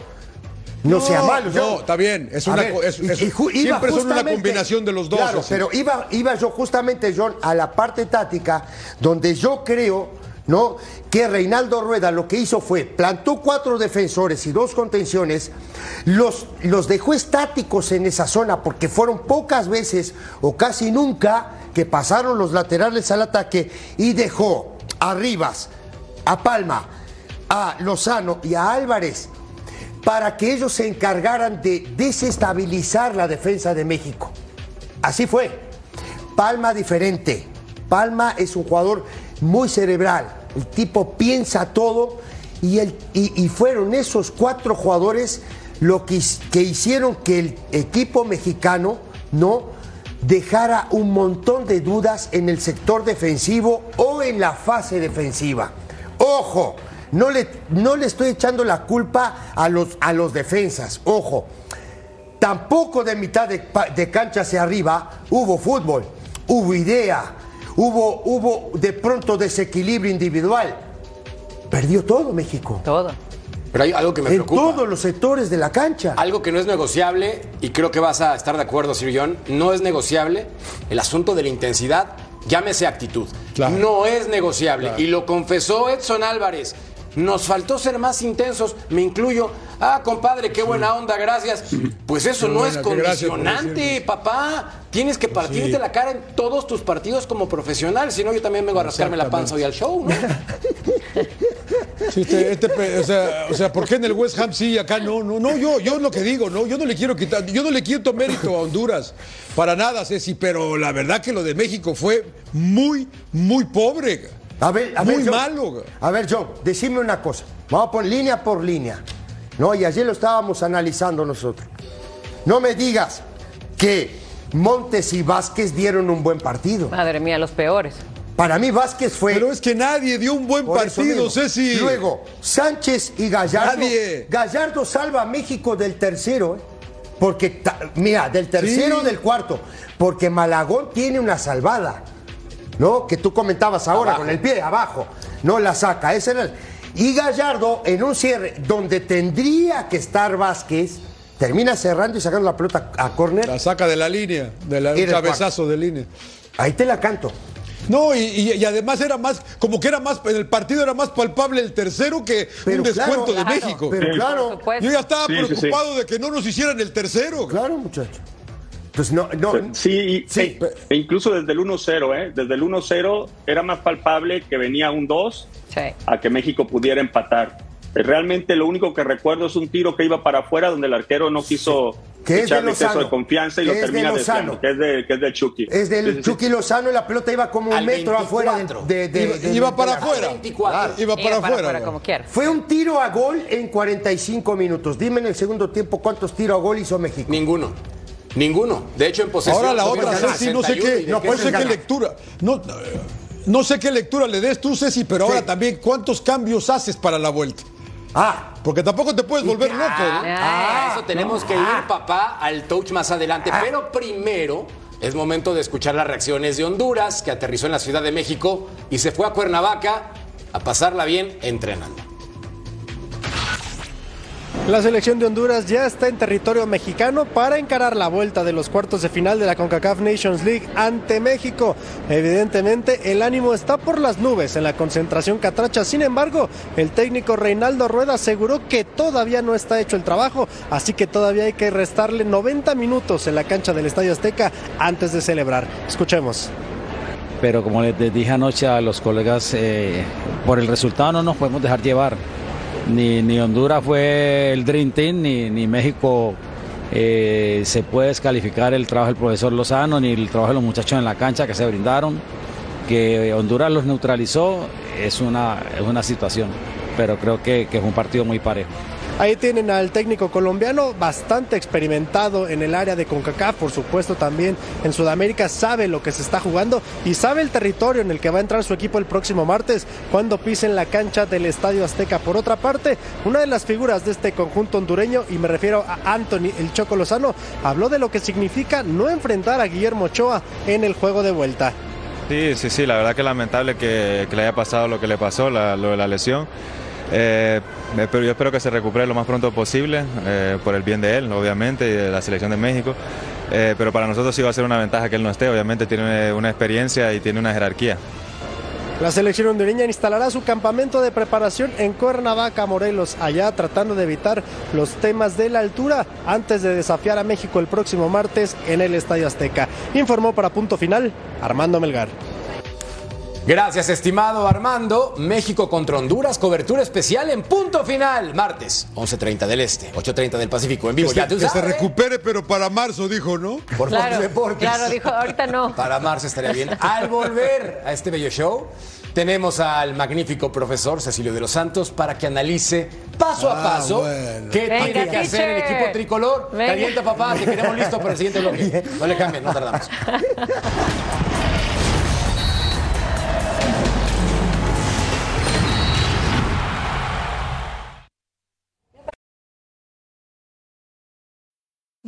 Speaker 8: No, sea malo,
Speaker 7: No, está bien. Es
Speaker 8: A
Speaker 7: una,
Speaker 8: ver,
Speaker 7: es-
Speaker 8: y-
Speaker 7: es-
Speaker 8: y
Speaker 7: siempre son una combinación de los dos.
Speaker 8: Claro, pero iba, iba yo justamente, John, a la parte táctica donde yo creo, ¿no? Que Reinaldo Rueda lo que hizo fue plantó cuatro defensores y dos contenciones, los, los dejó estáticos en esa zona porque fueron pocas veces o casi nunca que pasaron los laterales al ataque y dejó a Rivas, a Palma, a Lozano y a Álvarez para que ellos se encargaran de desestabilizar la defensa de México. Así fue. Palma diferente. Palma es un jugador muy cerebral. El tipo piensa todo y, el- y- fueron esos cuatro jugadores lo que, que hicieron que el equipo mexicano no dejara un montón de dudas en el sector defensivo o en la fase defensiva. Ojo, no le, no le estoy echando la culpa a los, a los defensas. Ojo, tampoco de mitad de, de cancha hacia arriba hubo fútbol, hubo idea, hubo, hubo de pronto desequilibrio individual. Perdió todo México.
Speaker 6: Todo.
Speaker 1: Pero hay algo que me
Speaker 8: En
Speaker 1: preocupa.
Speaker 8: todos los sectores de la cancha.
Speaker 1: Algo que no es negociable, y creo que vas a estar de acuerdo, Sir John, no es negociable el asunto de la intensidad, llámese actitud.
Speaker 7: Claro.
Speaker 1: No es negociable.
Speaker 7: Claro.
Speaker 1: Y lo confesó Edson Álvarez. Nos faltó ser más intensos, me incluyo. Ah, compadre, qué buena onda, gracias. Pues eso
Speaker 7: Qué
Speaker 1: no es
Speaker 7: buena,
Speaker 1: condicionante, papá. Tienes que partirte
Speaker 7: Sí.
Speaker 1: la cara en todos tus partidos como profesional, si no yo también vengo a rascarme la panza hoy al show, ¿no?
Speaker 7: Sí, este- este o, sea, o sea, ¿por qué en el West Ham sí y acá no? No, no, yo, yo lo que digo, no, yo no le quiero quitar, yo no le quito mérito a Honduras, para nada, Ceci, pero la verdad que lo de México fue muy, muy pobre.
Speaker 8: A ver, a
Speaker 7: Muy
Speaker 8: ver, John.
Speaker 7: malo.
Speaker 8: A ver, John, decime una cosa. Vamos por línea por línea. No, y ayer lo estábamos analizando nosotros. No me digas que Montes y Vázquez dieron un buen partido.
Speaker 6: Madre mía, los peores.
Speaker 8: Para mí Vázquez fue.
Speaker 7: Pero es que nadie dio un buen partido. Ceci.
Speaker 8: Luego, Sánchez y Gallardo.
Speaker 7: Nadie.
Speaker 8: Gallardo salva a México del tercero, ¿eh? Porque, mira, del tercero o
Speaker 7: Sí.
Speaker 8: del cuarto. Porque Malagón tiene una salvada. ¿No? Que tú comentabas ahora
Speaker 1: Abajo.
Speaker 8: con el pie abajo. No la saca. Ese era el- Y Gallardo, en un cierre donde tendría que estar Vázquez, termina cerrando y sacando la pelota a córner.
Speaker 7: La saca de la línea, de la, un cabezazo de línea.
Speaker 8: Ahí te la canto.
Speaker 7: No, y, y- y además era más, como que era más, en el partido era más palpable el tercero que
Speaker 8: Pero
Speaker 7: un descuento
Speaker 8: claro,
Speaker 7: de
Speaker 6: claro.
Speaker 7: México.
Speaker 8: Pero claro.
Speaker 7: Yo ya estaba
Speaker 9: Sí, sí, sí.
Speaker 7: preocupado de que no nos hicieran el tercero.
Speaker 8: claro, muchacho. Entonces, no, no.
Speaker 9: Sí,
Speaker 8: Sí.
Speaker 9: e- e incluso desde el 1-0, ¿eh? Desde el 1-0 era más palpable que venía un 2
Speaker 6: Sí.
Speaker 9: a que México pudiera empatar. Eh, Realmente lo único que recuerdo es un tiro que iba para afuera donde el arquero no quiso
Speaker 8: Que es de
Speaker 9: echarle exceso
Speaker 8: Lozano.
Speaker 9: de confianza y lo
Speaker 8: es de
Speaker 9: termina
Speaker 8: Lozano.
Speaker 9: que es de, que es de Chucky.
Speaker 8: Es del
Speaker 9: Sí.
Speaker 8: Chucky Lozano y la pelota iba como un metro
Speaker 1: 24.
Speaker 8: afuera de, de-
Speaker 7: Iba,
Speaker 8: de-
Speaker 7: iba para afuera.
Speaker 1: 24.
Speaker 7: Iba para afuera.
Speaker 6: como quiera.
Speaker 8: Fue un tiro a gol en 45 minutos. Dime en el segundo tiempo cuántos tiros a gol hizo México.
Speaker 1: Ninguno. Ninguno. De hecho, en posesión.
Speaker 7: Ahora la otra, Ceci, no sé
Speaker 1: 61 y
Speaker 7: qué, no,
Speaker 1: se
Speaker 7: sé qué lectura. No, no sé qué lectura le des tú, Ceci, pero ahora también cuántos cambios haces para la vuelta.
Speaker 8: Ah,
Speaker 7: Porque tampoco te puedes volver loco. ¿no?
Speaker 1: Ah, eso tenemos que ir, papá, al touch más adelante. Pero primero es momento de escuchar las reacciones de Honduras, que aterrizó en la Ciudad de México y se fue a Cuernavaca a pasarla bien entrenando.
Speaker 11: La selección de Honduras ya está en territorio mexicano para encarar la vuelta de los cuartos de final de la CONCACAF Nations League ante México. Evidentemente, el ánimo está por las nubes en la concentración catracha. Sin embargo, el técnico Reinaldo Rueda aseguró que todavía no está hecho el trabajo, así que todavía hay que restarle 90 minutos en la cancha del Estadio Azteca antes de celebrar. Escuchemos.
Speaker 5: Pero como les dije anoche a los colegas, eh, por el resultado no nos podemos dejar llevar. Ni, ni Honduras fue el Dream Team, ni, ni México eh, se puede descalificar el trabajo del profesor Lozano, ni el trabajo de los muchachos en la cancha que se brindaron. Que Honduras los neutralizó es una, es una situación, pero creo que, que es un partido muy parejo.
Speaker 11: Ahí tienen al técnico colombiano bastante experimentado en el área de CONCACAF, por supuesto también en Sudamérica, sabe lo que se está jugando y sabe el territorio en el que va a entrar su equipo el próximo martes cuando pisen la cancha del Estadio Azteca. Por otra parte, una de las figuras de este conjunto hondureño, y me refiero a Anthony El Choco Lozano, habló de lo que significa no enfrentar a Guillermo Ochoa en el juego de vuelta.
Speaker 12: Sí, sí, sí, la verdad que lamentable que, le haya pasado lo que le pasó, lo de la lesión. Eh, pero yo espero que se recupere lo más pronto posible, eh, por el bien de él, obviamente, y de la selección de México. Eh, pero para nosotros sí va a ser una ventaja que él no esté, obviamente tiene una experiencia y tiene una jerarquía.
Speaker 11: La selección hondureña instalará su campamento de preparación en Cuernavaca, Morelos, allá tratando de evitar los temas de la altura antes de desafiar a México el próximo martes en el Estadio Azteca. Informó para punto final Armando Melgar.
Speaker 1: Gracias, estimado Armando. México contra Honduras, cobertura especial en punto final. Martes, 11.30 del Este, 8.30 del Pacífico. En
Speaker 7: Que
Speaker 1: vivo,
Speaker 7: se,
Speaker 1: ya tú
Speaker 7: que se recupere, pero para marzo, dijo, ¿no?
Speaker 1: Por
Speaker 6: Claro,
Speaker 1: Fox Deportes.
Speaker 6: claro, dijo, ahorita no.
Speaker 1: Para marzo estaría bien. Al volver a este bello show, tenemos al magnífico profesor Cecilio de los Santos para que analice paso a
Speaker 7: Ah,
Speaker 1: paso
Speaker 7: bueno.
Speaker 1: qué
Speaker 6: Venga,
Speaker 1: tiene que hacer el equipo tricolor.
Speaker 6: Venga.
Speaker 1: Calienta, papá, te queremos listo para el siguiente bloque. No le cambien, no tardamos.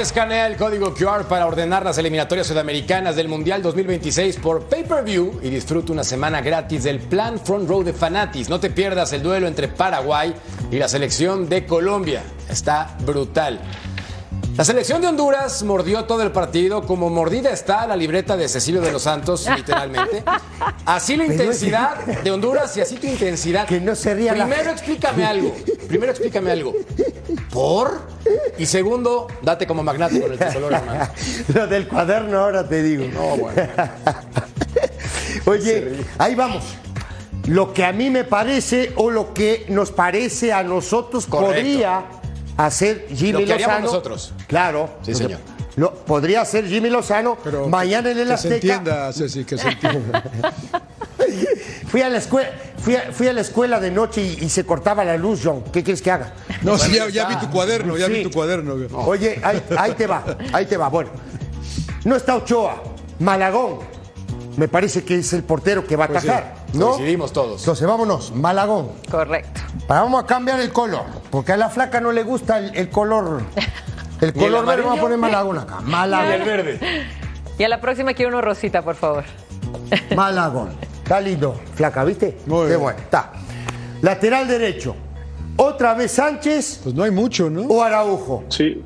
Speaker 1: Escanea el código QR para ordenar las eliminatorias sudamericanas del Mundial 2026 por pay-per-view y disfruta una semana gratis del plan Front Row de Fanatis. No te pierdas el duelo entre Paraguay y la selección de Colombia. Está brutal. La selección de Honduras mordió todo el partido, como mordida está la libreta de Cecilio de los Santos, literalmente. Así la
Speaker 8: Pero es-
Speaker 1: intensidad de Honduras y así tu intensidad.
Speaker 8: Que no se ría la-
Speaker 1: Primero explícame algo. Primero explícame algo. ¿Por? Y segundo, date como magnate con el tricolor, hermano.
Speaker 8: Lo del cuaderno ahora te digo.
Speaker 1: No, bueno.
Speaker 8: Oye, ahí vamos. Lo que a mí me parece o lo que nos parece a nosotros
Speaker 1: Correcto.
Speaker 8: podría hacer Jimmy
Speaker 1: Lo que
Speaker 8: Lozano.
Speaker 1: nosotros.
Speaker 8: Claro.
Speaker 1: Sí, señor.
Speaker 8: Lo, podría hacer Jimmy Lozano
Speaker 7: Pero
Speaker 8: mañana en el
Speaker 7: que se
Speaker 8: Azteca.
Speaker 7: entienda, Ceci, que se entienda.
Speaker 8: Fui a la escuela, fui a, fui a la escuela de noche y, y se cortaba la luz, John. ¿Qué quieres que haga?
Speaker 7: No, sí, ya, ya vi tu cuaderno, ya
Speaker 8: Sí.
Speaker 7: vi tu cuaderno.
Speaker 8: Oye, ahí, ahí te va, ahí te va. Bueno, no está Ochoa, Malagón. Me parece que es el portero que va a
Speaker 1: Pues sí,
Speaker 8: ¿no?
Speaker 1: coincidimos todos.
Speaker 8: Entonces vámonos, Malagón.
Speaker 6: Correcto.
Speaker 8: Vamos a cambiar el color, porque a la flaca no le gusta el, el color El
Speaker 1: Ni el
Speaker 8: color verde, vamos a poner Malagón acá. Malagón.
Speaker 1: Y el verde.
Speaker 6: Y a la próxima quiero uno rosita, por favor.
Speaker 8: Malagón. Está lindo. Flaca, ¿viste?
Speaker 7: Muy
Speaker 8: Qué
Speaker 7: bien.
Speaker 8: bueno. Está. Lateral derecho. Otra vez Sánchez
Speaker 7: Pues no hay mucho, ¿no?
Speaker 8: o Araujo.
Speaker 9: Sí.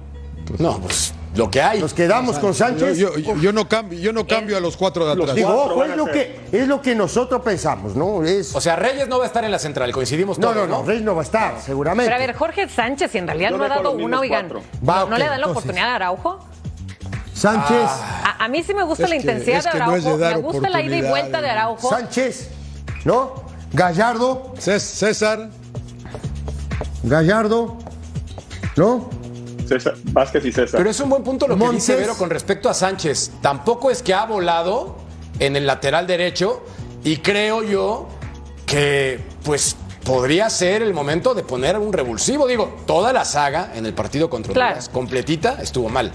Speaker 1: No, pues lo que hay.
Speaker 8: Nos quedamos con Sánchez.
Speaker 7: yo- yo- yo no cambio, yo no cambio a los cuatro de atrás.
Speaker 8: Digo, ojo, es lo, que, es lo que nosotros pensamos, ¿no? Es...
Speaker 1: O sea, Reyes no va a estar en la central, coincidimos
Speaker 8: no,
Speaker 1: todos,
Speaker 8: no, no, Reyes no va a estar, seguramente.
Speaker 6: Pero a ver, Jorge Sánchez, si en realidad
Speaker 9: Yo
Speaker 6: no ha dado una, oigan. ¿No,
Speaker 8: Va,
Speaker 6: no le dan la
Speaker 8: entonces.
Speaker 6: oportunidad a Araujo?
Speaker 8: Sánchez,
Speaker 6: A, a mí sí me gusta la
Speaker 7: que-
Speaker 6: intensidad
Speaker 7: es
Speaker 6: de
Speaker 7: que no
Speaker 6: Araujo.
Speaker 7: es de dar
Speaker 6: me gusta la ida y vuelta de. Araujo.
Speaker 8: Sánchez, ¿no? Gallardo,
Speaker 7: Cés- César,
Speaker 8: Gallardo, ¿no?
Speaker 9: César, Vázquez y César.
Speaker 1: Pero es un buen punto lo que dice Vero con respecto a Sánchez. Tampoco es que ha volado en el lateral derecho y creo yo que pues podría ser el momento de poner un revulsivo. Digo, toda la saga en el partido contra
Speaker 6: Claro.
Speaker 1: Honduras completita estuvo mal.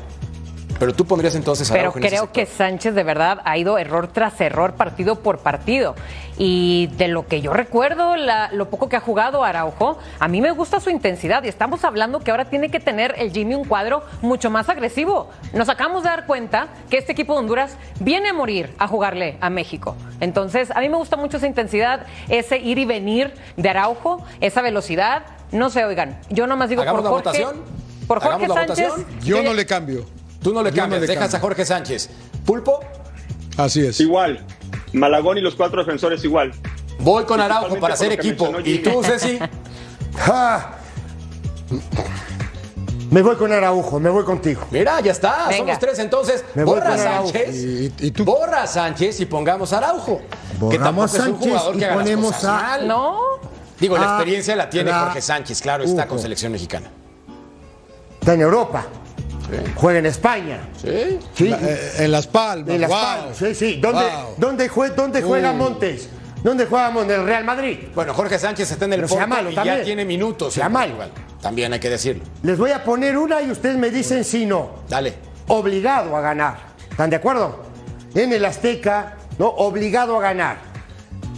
Speaker 1: Pero tú pondrías entonces a
Speaker 6: Pero
Speaker 1: Araujo en ese
Speaker 6: creo que Sánchez de verdad ha ido error tras error, partido por partido. Y de lo que yo recuerdo, la- lo poco que ha jugado Araujo, a mí me gusta su intensidad. Y estamos hablando que ahora tiene que tener el Jimmy un cuadro mucho más agresivo. Nos acabamos de dar cuenta que este equipo de Honduras viene a morir a jugarle a México. Entonces, a mí me gusta mucho esa intensidad, ese ir y venir de Araujo, esa velocidad. No sé, oigan, yo nomás digo
Speaker 1: ¿Hagamos
Speaker 6: por
Speaker 1: la
Speaker 6: Jorge.
Speaker 1: votación?
Speaker 6: Por Jorge
Speaker 1: ¿Hagamos la
Speaker 6: Sánchez.
Speaker 1: votación?
Speaker 7: yo no le cambio.
Speaker 1: Tú no le
Speaker 7: Yo no
Speaker 1: cambias,
Speaker 7: le
Speaker 1: dejas
Speaker 7: cambio.
Speaker 1: a Jorge Sánchez. Pulpo,
Speaker 7: Así es.
Speaker 9: Igual. Malagón y los cuatro defensores igual.
Speaker 1: voy con Araujo para hacer equipo. ¿Y tú, Ceci?
Speaker 8: Ah. Me voy con Araujo, me voy contigo.
Speaker 1: Mira, ya está,
Speaker 6: Venga.
Speaker 1: somos tres entonces.
Speaker 8: Me voy
Speaker 1: borra. Sánchez,
Speaker 7: Y- y tú-
Speaker 1: borra Sánchez y pongamos Araujo. que tampoco
Speaker 8: Borramos
Speaker 1: es un
Speaker 8: Sánchez
Speaker 1: jugador
Speaker 8: y
Speaker 1: que haga las
Speaker 8: ponemos
Speaker 1: cosas
Speaker 8: a-
Speaker 1: mal.
Speaker 6: No.
Speaker 1: Digo, la
Speaker 8: Ah,
Speaker 1: experiencia la tiene
Speaker 8: la-
Speaker 1: Jorge Sánchez, claro, está con selección mexicana.
Speaker 8: Está en Europa. Juega en España.
Speaker 1: Sí.
Speaker 8: Sí.
Speaker 7: La- eh, en Las Palmas.
Speaker 8: En Las
Speaker 7: wow.
Speaker 8: Palmas, sí, sí. ¿Dónde,
Speaker 7: Wow.
Speaker 8: dónde, jue- dónde juega
Speaker 7: Uh.
Speaker 8: Montes? ¿Dónde juega Montes? ¿En el Real Madrid?
Speaker 1: Bueno, Jorge Sánchez está en el Porto
Speaker 8: malo
Speaker 1: y
Speaker 8: también.
Speaker 1: ya tiene minutos.
Speaker 8: Sea malo.
Speaker 1: También hay que decirlo.
Speaker 8: Les voy a poner una y ustedes me dicen si no.
Speaker 1: Dale.
Speaker 8: Obligado a ganar. ¿Están de acuerdo? En el Azteca, ¿no? Obligado a ganar.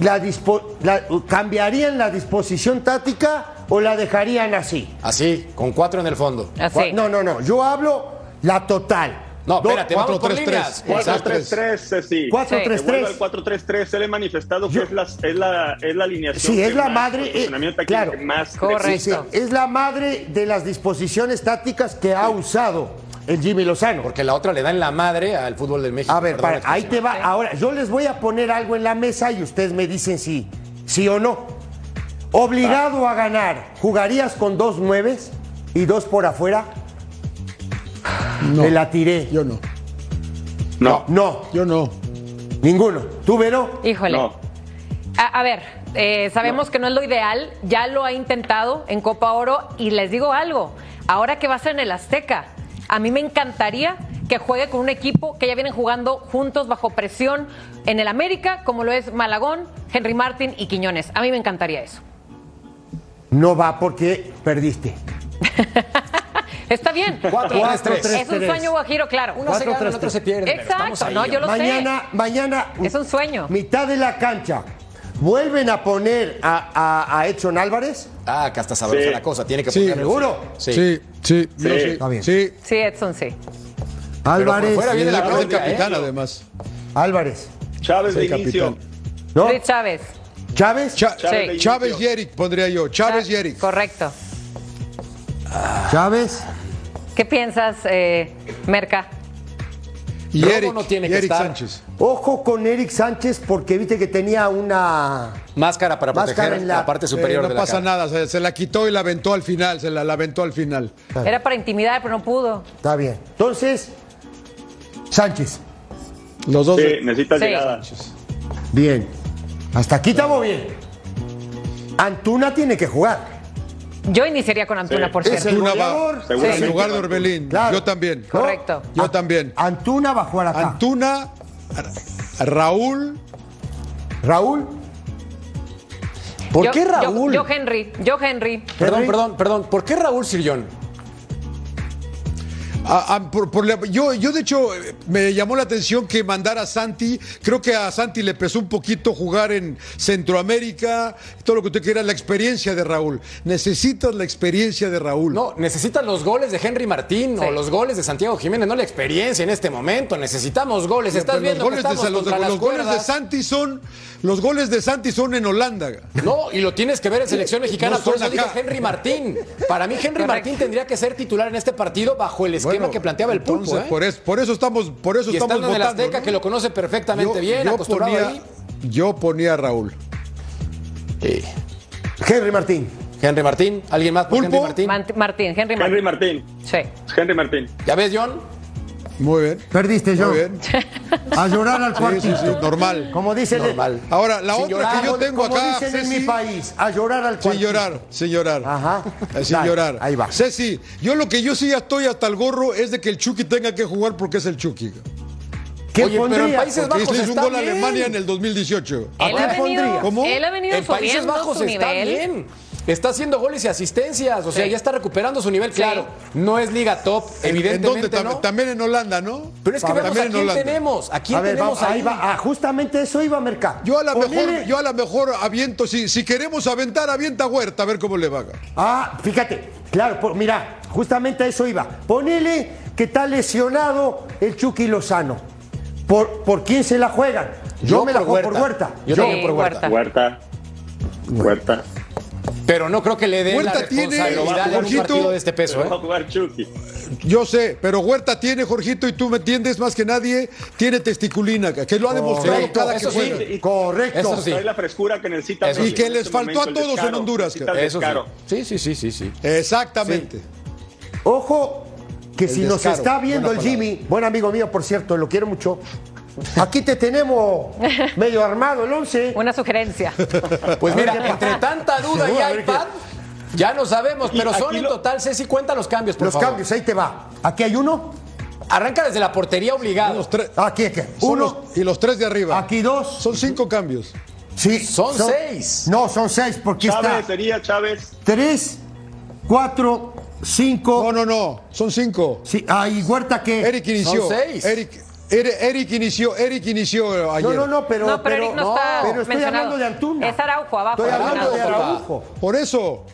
Speaker 8: La dispo- la- ¿Cambiarían la disposición táctica o la dejarían así?
Speaker 1: Así, con cuatro en el fondo.
Speaker 6: Así.
Speaker 8: No, no, no. Yo hablo la total.
Speaker 1: No,
Speaker 8: Do-
Speaker 1: espérate, vamos por
Speaker 7: 4-3-3.
Speaker 1: líneas. Exacto.
Speaker 9: 4-3-3, Ceci.
Speaker 8: 4-3-3.
Speaker 9: Que vuelva al 4-3-3. Él ha manifestado que
Speaker 8: Yo-
Speaker 9: es la, es la, es la alineación.
Speaker 8: Sí, es la
Speaker 9: más,
Speaker 8: madre, eh, claro.
Speaker 9: más
Speaker 6: Correcto.
Speaker 8: Sí, sí, es la madre de las disposiciones tácticas que ha usado el Jimmy Lozano.
Speaker 1: Porque la otra le da en la madre al fútbol del México.
Speaker 8: A ver,
Speaker 1: Perdón
Speaker 8: para-
Speaker 1: la
Speaker 8: ahí te va. Ahora, yo les voy a poner algo en la mesa y ustedes me dicen si sí o no. Obligado a ganar, ¿jugarías con dos nueves y dos por afuera?
Speaker 7: No.
Speaker 8: Me la tiré.
Speaker 7: Yo no.
Speaker 9: No.
Speaker 8: No,
Speaker 7: Yo no.
Speaker 8: ninguno. ¿Tú, Vero?
Speaker 6: Híjole.
Speaker 9: No.
Speaker 6: A, a ver, eh, sabemos que no es lo ideal, ya lo ha intentado en Copa Oro y les digo algo, ahora que va a ser en el Azteca, a mí me encantaría que juegue con un equipo que ya vienen jugando juntos bajo presión en el América, como lo es Malagón, Henry Martin y Quiñones. A mí me encantaría eso.
Speaker 8: No va porque perdiste.
Speaker 6: Está bien.
Speaker 1: Cuatro, tres, tres.
Speaker 6: Es un sueño guajiro, claro.
Speaker 1: Uno se gana, el otro se pierde. pero
Speaker 6: Exacto,
Speaker 1: ahí,
Speaker 6: no, yo lo sé.
Speaker 8: mañana, mañana.
Speaker 6: Es un sueño.
Speaker 8: Mitad de la cancha. ¿Vuelven a poner a, a, a Edson Álvarez?
Speaker 1: Ah, que hasta sabrosa
Speaker 9: Sí.
Speaker 1: la cosa. Tiene que
Speaker 7: Sí.
Speaker 1: ponerlo.
Speaker 8: ¿Seguro?
Speaker 1: Sí.
Speaker 7: Sí, sí.
Speaker 9: Sí.
Speaker 7: sí.
Speaker 8: Está bien.
Speaker 7: Sí.
Speaker 6: Sí, Edson, sí.
Speaker 8: Álvarez.
Speaker 1: fuera
Speaker 7: Y
Speaker 1: viene la
Speaker 7: la capitán,
Speaker 1: ¿eh?
Speaker 7: además.
Speaker 8: Álvarez.
Speaker 9: Chávez de
Speaker 7: Sí,
Speaker 9: inicio.
Speaker 7: capitán.
Speaker 8: ¿No?
Speaker 6: Luis Chávez.
Speaker 8: Chávez.
Speaker 9: Chávez
Speaker 6: Sí.
Speaker 7: y Eric pondría yo. Chávez y Eric.
Speaker 6: Correcto.
Speaker 8: Chávez.
Speaker 6: ¿Qué piensas, eh, Merca?
Speaker 7: Y
Speaker 1: Romo
Speaker 7: Eric,
Speaker 1: no tiene
Speaker 7: y
Speaker 1: que
Speaker 7: Eric
Speaker 1: estar.
Speaker 7: Sánchez.
Speaker 8: Ojo con Eric Sánchez porque viste que tenía una.
Speaker 1: Máscara para
Speaker 8: Máscara
Speaker 1: proteger
Speaker 8: en la-
Speaker 1: la, parte
Speaker 7: Eh,
Speaker 1: superior
Speaker 7: no
Speaker 1: de la
Speaker 7: pasa
Speaker 1: cara.
Speaker 7: nada, se, se la quitó y la aventó al final, se la, la aventó al final.
Speaker 6: Era para intimidar, pero no pudo.
Speaker 8: Está bien. Entonces, Sánchez.
Speaker 7: Los dos.
Speaker 9: Sí, necesita
Speaker 6: Sí.
Speaker 9: llegada.
Speaker 8: Bien. Hasta aquí estamos bien. Antuna tiene que jugar.
Speaker 6: Yo iniciaría con Antuna,
Speaker 9: Sí.
Speaker 6: por
Speaker 8: Es
Speaker 6: cierto.
Speaker 8: el
Speaker 7: Antuna va
Speaker 8: goleador.
Speaker 7: en lugar de. Orbelín.
Speaker 8: Claro.
Speaker 7: Yo también.
Speaker 6: Correcto.
Speaker 7: Yo también.
Speaker 8: Antuna va a jugar acá.
Speaker 7: Antuna, Raúl.
Speaker 8: Raúl.
Speaker 1: ¿Por
Speaker 6: Yo-
Speaker 1: qué
Speaker 6: yo-
Speaker 1: Raúl?
Speaker 6: Yo, Henry, yo Henry.
Speaker 1: Perdón,
Speaker 8: Henry?
Speaker 1: perdón, perdón. ¿Por qué Raúl Sirión?
Speaker 7: A- a- por- por la- yo, yo, de hecho, eh, me llamó la atención que mandara a Santi. Creo que a Santi le pesó un poquito jugar en Centroamérica, todo lo que usted quiera, la experiencia de Raúl. Necesitas la experiencia de Raúl.
Speaker 1: No, necesitan los goles de Henry Martín o los goles de Santiago Jiménez, no la experiencia en este momento. Necesitamos goles.
Speaker 7: Sí,
Speaker 1: Estás viendo
Speaker 7: los
Speaker 1: que
Speaker 7: goles, de,
Speaker 1: estamos
Speaker 7: los,
Speaker 1: contra
Speaker 7: los
Speaker 1: las
Speaker 7: goles de. Santi son los goles de Santi son en Holanda.
Speaker 1: No, y lo tienes que ver en selección mexicana.
Speaker 7: No
Speaker 1: por eso digo
Speaker 7: acá.
Speaker 1: Henry Martín. Para mí, Henry Martín tendría que ser titular en este partido bajo el esquema
Speaker 7: Bueno,
Speaker 1: que planteaba el pulpo.
Speaker 7: entonces,
Speaker 1: ¿eh?
Speaker 7: por, eso, por eso estamos, por eso
Speaker 1: y
Speaker 7: estamos
Speaker 1: estando en el
Speaker 7: votando.
Speaker 1: Azteca,
Speaker 7: ¿no?
Speaker 1: que lo conoce perfectamente
Speaker 7: Yo-
Speaker 1: bien,
Speaker 7: yo
Speaker 1: acostumbrado
Speaker 7: ponía,
Speaker 1: ahí.
Speaker 7: Yo ponía a Raúl.
Speaker 8: Henry Martín.
Speaker 1: Henry Martín, ¿alguien más por Henry Martín?
Speaker 6: Mant- Martín, Henry Martín.
Speaker 9: Henry Martín.
Speaker 6: Sí.
Speaker 9: Henry Martín.
Speaker 1: ¿Ya ves, John?
Speaker 7: Muy bien.
Speaker 8: Perdiste, yo.
Speaker 7: Muy bien.
Speaker 8: A llorar al
Speaker 7: Sí,
Speaker 8: cuartito.
Speaker 7: sí, sí, normal.
Speaker 8: Como dicen,
Speaker 1: Normal.
Speaker 7: Ahora, la
Speaker 8: Sin
Speaker 7: otra
Speaker 8: llorar,
Speaker 7: que yo tengo
Speaker 8: como
Speaker 7: acá,
Speaker 8: dicen en
Speaker 7: Ceci,
Speaker 8: mi país, a llorar al
Speaker 7: Sin
Speaker 8: cuartito.
Speaker 7: llorar, sin llorar.
Speaker 8: Ajá.
Speaker 7: Eh, Sin
Speaker 8: Dale,
Speaker 7: llorar.
Speaker 8: Ahí va.
Speaker 7: Ceci, yo lo que yo sí ya estoy hasta el gorro es de que el Chucky tenga que jugar porque es el Chucky.
Speaker 8: ¿Qué
Speaker 1: Oye, pero en
Speaker 8: pondría?
Speaker 1: Países Bajos
Speaker 7: hizo un
Speaker 1: está
Speaker 7: gol a
Speaker 1: bien.
Speaker 7: Alemania en el 2018.
Speaker 6: Él
Speaker 8: ¿A
Speaker 6: ha,
Speaker 8: quién
Speaker 6: venido,
Speaker 8: pondría?
Speaker 7: ¿Cómo?
Speaker 6: él ha venido
Speaker 1: En Países Bajos
Speaker 6: su
Speaker 1: está
Speaker 6: nivel.
Speaker 1: bien. Está haciendo goles y asistencias. O sea,
Speaker 6: Sí.
Speaker 1: ya está recuperando su nivel.
Speaker 6: Sí.
Speaker 1: Claro, no es liga top,
Speaker 7: ¿En- ¿En
Speaker 1: evidentemente
Speaker 7: dónde?
Speaker 1: No.
Speaker 7: También en Holanda, ¿no?
Speaker 1: Pero es que vemos a quién
Speaker 7: Holanda.
Speaker 1: tenemos. ¿A quién
Speaker 8: A ver,
Speaker 1: tenemos
Speaker 8: vamos, ahí va. Ah, justamente eso iba a mercar.
Speaker 7: Yo a la mejor,
Speaker 8: Ponele-
Speaker 7: yo a la mejor aviento, si, si queremos aventar, avienta Huerta, a ver cómo le va.
Speaker 8: Ah, fíjate, claro, por- mira, justamente a eso iba. Ponele que está lesionado el Chucky Lozano. ¿Por, por quién se la juegan? Yo, me la juego por Huerta.
Speaker 1: Yo
Speaker 6: Sí,
Speaker 1: también por Huerta.
Speaker 6: Huerta.
Speaker 9: Huerta.
Speaker 1: Pero no creo que le den la
Speaker 7: Huerta tiene-
Speaker 1: responsabilidad de un partido de este peso.
Speaker 9: Va
Speaker 1: ¿eh?
Speaker 9: a jugar Chucky.
Speaker 7: Yo sé, pero Huerta tiene, Jorgito, y tú me entiendes más que nadie, tiene testiculina, que lo ha demostrado
Speaker 1: Correcto,
Speaker 7: cada que
Speaker 1: eso sí.
Speaker 7: juega.
Speaker 8: Correcto.
Speaker 1: Eso sí.
Speaker 9: Trae la frescura que necesita.
Speaker 1: Eso.
Speaker 7: Y que les
Speaker 9: este
Speaker 7: faltó a
Speaker 9: momento,
Speaker 7: todos en. Honduras,
Speaker 1: Eso sí. Sí, sí, sí, sí, sí.
Speaker 7: Exactamente.
Speaker 8: Ojo, que
Speaker 7: El
Speaker 8: si nos está viendo
Speaker 7: buena
Speaker 8: el Jimmy, buen amigo mío, por cierto, lo quiero mucho. Aquí te tenemos medio armado el 11.
Speaker 6: Una sugerencia.
Speaker 1: Pues mira, entre tanta duda y iPad, ya no sabemos, pero son en total, Ceci, cuenta los cambios, por
Speaker 8: Los
Speaker 1: favor.
Speaker 8: cambios, ahí te va. Aquí hay uno.
Speaker 1: Arranca desde la portería obligado.
Speaker 7: Los tres-
Speaker 8: Aquí, aquí. Uno.
Speaker 7: los- y los tres de arriba.
Speaker 8: Aquí dos.
Speaker 7: Son cinco cambios.
Speaker 8: Sí.
Speaker 1: Son seis.
Speaker 8: No, son seis, porque
Speaker 9: Chávez
Speaker 8: está
Speaker 9: sería Chávez.
Speaker 8: tres, cuatro, cinco.
Speaker 7: No, no, no. Son cinco.
Speaker 8: Sí, ah, y Huerta que.
Speaker 7: Eric inició.
Speaker 1: Son seis.
Speaker 7: Eric, Eric, Eric inició, Eric inició ayer.
Speaker 8: No, no, no, pero.
Speaker 6: no, pero, Eric no, está
Speaker 8: Pero estoy
Speaker 6: mencionado.
Speaker 8: hablando de Antuna.
Speaker 6: Es Araujo abajo.
Speaker 8: Estoy hablando de. Araujo.
Speaker 7: Por eso.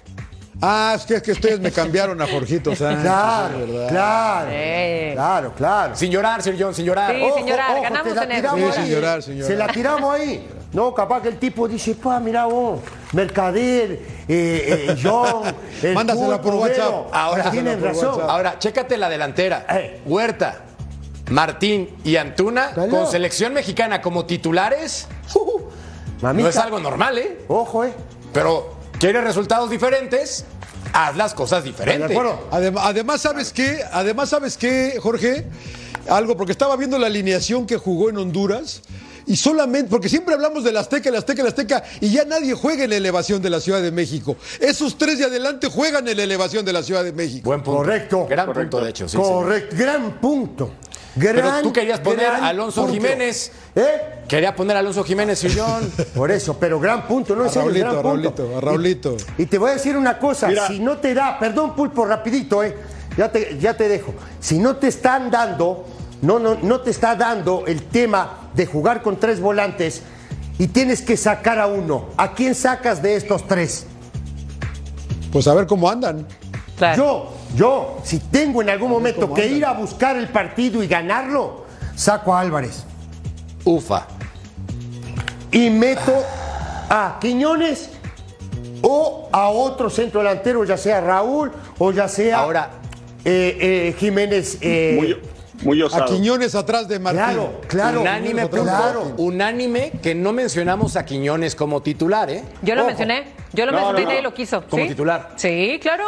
Speaker 7: Ah, es que, es que ustedes me cambiaron a Jorgito Sánchez.
Speaker 8: Claro,
Speaker 7: verdad.
Speaker 8: claro.
Speaker 6: Sí.
Speaker 8: Claro, claro.
Speaker 1: Sin llorar, Sir John, sin llorar.
Speaker 6: Sí, sin llorar, ganamos en eso.
Speaker 8: tiramos
Speaker 7: Sí,
Speaker 8: ahí.
Speaker 7: sin llorar, sin llorar.
Speaker 8: Se la tiramos ahí. No, capaz que el tipo dice, pa, mira vos, Mercader, eh, eh, John, el
Speaker 7: Mándasela por WhatsApp.
Speaker 1: Ahora-
Speaker 8: tienen
Speaker 7: por
Speaker 8: razón.
Speaker 7: WhatsApp.
Speaker 1: Ahora, chécate la delantera.
Speaker 8: Eh.
Speaker 1: Huerta, Martín y Antuna con selección mexicana como titulares. uh, no es algo normal, ¿eh?
Speaker 8: Ojo, eh.
Speaker 1: Pero quieres resultados diferentes, haz las cosas
Speaker 8: ¿De
Speaker 1: diferentes.
Speaker 8: acuerdo?
Speaker 7: Adem- además, ¿sabes qué? Además, ¿sabes qué, Jorge? Algo, porque estaba viendo la alineación que jugó en Honduras. Y solamente, porque siempre hablamos del Azteca, el Azteca, el Azteca, y ya nadie juega en la elevación de la Ciudad de México. Esos tres de adelante juegan en la elevación de la Ciudad de México.
Speaker 1: Buen punto.
Speaker 8: Correcto.
Speaker 1: Gran
Speaker 9: Correcto.
Speaker 1: punto, de hecho. sí.
Speaker 8: Correcto. Gran punto. Gran,
Speaker 1: Pero tú querías poner a Alonso
Speaker 8: punto.
Speaker 1: Jiménez.
Speaker 8: ¿Eh?
Speaker 1: Quería poner a Alonso Jiménez, John.
Speaker 8: Por eso, pero gran punto, no serio,
Speaker 7: Raulito,
Speaker 8: gran
Speaker 7: a
Speaker 8: punto.
Speaker 7: Raulito, a Raulito.
Speaker 8: Y, y te voy a decir una cosa,
Speaker 9: Mira.
Speaker 8: si no te da, perdón Pulpo, rapidito, eh, ya te, ya te dejo. Si no te están dando, no, no, no te está dando el tema de jugar con tres volantes y tienes que sacar a uno, ¿a quién sacas de estos tres?
Speaker 7: Pues a ver cómo andan.
Speaker 6: Claro.
Speaker 8: Yo, yo, si tengo en algún momento que ir a buscar el partido y ganarlo, saco a Álvarez.
Speaker 1: Ufa.
Speaker 8: y meto a Quiñones o a otro centro delantero, ya sea Raúl o ya sea
Speaker 1: Ahora-
Speaker 8: eh, eh, Jiménez. eh,
Speaker 9: Muy, muy
Speaker 7: A
Speaker 9: osado.
Speaker 7: Quiñones atrás de Martín.
Speaker 8: claro, claro,
Speaker 1: unánime,
Speaker 8: claro.
Speaker 1: unánime que no mencionamos a Quiñones como titular, ¿eh?
Speaker 6: Yo lo
Speaker 8: Ojo.
Speaker 6: mencioné. Yo lo
Speaker 9: No,
Speaker 6: mencioné y
Speaker 9: no,
Speaker 6: lo quiso.
Speaker 1: Como
Speaker 6: ¿Sí?
Speaker 1: titular.
Speaker 6: Sí, claro.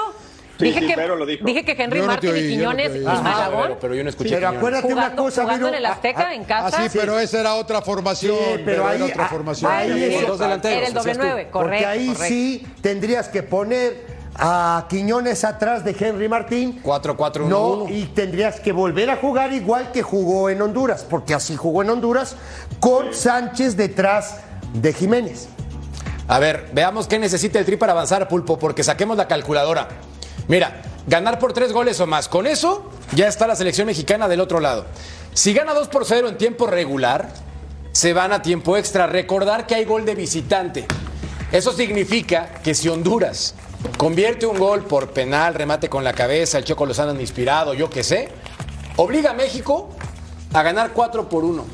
Speaker 9: Sí,
Speaker 6: dije,
Speaker 9: sí,
Speaker 6: que,
Speaker 9: Vero lo dijo.
Speaker 6: dije que Henry
Speaker 7: no oí,
Speaker 6: y
Speaker 7: no
Speaker 6: Quiñones
Speaker 7: oí.
Speaker 6: y Malagón
Speaker 1: Pero, pero yo no escuché
Speaker 8: Pero
Speaker 1: a Quiñones.
Speaker 8: acuérdate una
Speaker 6: jugando,
Speaker 8: cosa,
Speaker 6: jugando
Speaker 8: Vero,
Speaker 6: en el Azteca,
Speaker 8: ah,
Speaker 6: en
Speaker 7: Ah,
Speaker 6: casa.
Speaker 7: sí, pero esa era otra formación.
Speaker 8: Sí, pero ahí-
Speaker 7: era otra
Speaker 8: ah,
Speaker 7: formación.
Speaker 8: ahí
Speaker 1: Con
Speaker 8: eso-
Speaker 1: dos delanteros,
Speaker 6: Era el doble nueve,
Speaker 8: Porque
Speaker 6: correcto.
Speaker 8: ahí
Speaker 6: correcto.
Speaker 8: sí tendrías que poner a Quiñones atrás de Henry Martín.
Speaker 1: 4-4-1-1.
Speaker 8: No, y tendrías que volver a jugar igual que jugó en Honduras, porque así jugó en Honduras, con Sánchez detrás de Jiménez.
Speaker 1: A ver, veamos qué necesita el Tri para avanzar, Pulpo, porque saquemos la calculadora. Mira, ganar por tres goles o más. Con eso, ya está la selección mexicana del otro lado. Si gana 2 por 0 en tiempo regular, se van a tiempo extra. Recordar que hay gol de visitante. Eso significa que si Honduras convierte un gol por penal, remate con la cabeza, el Choco Lozano inspirado, yo qué sé, obliga a México a ganar 4 por 1.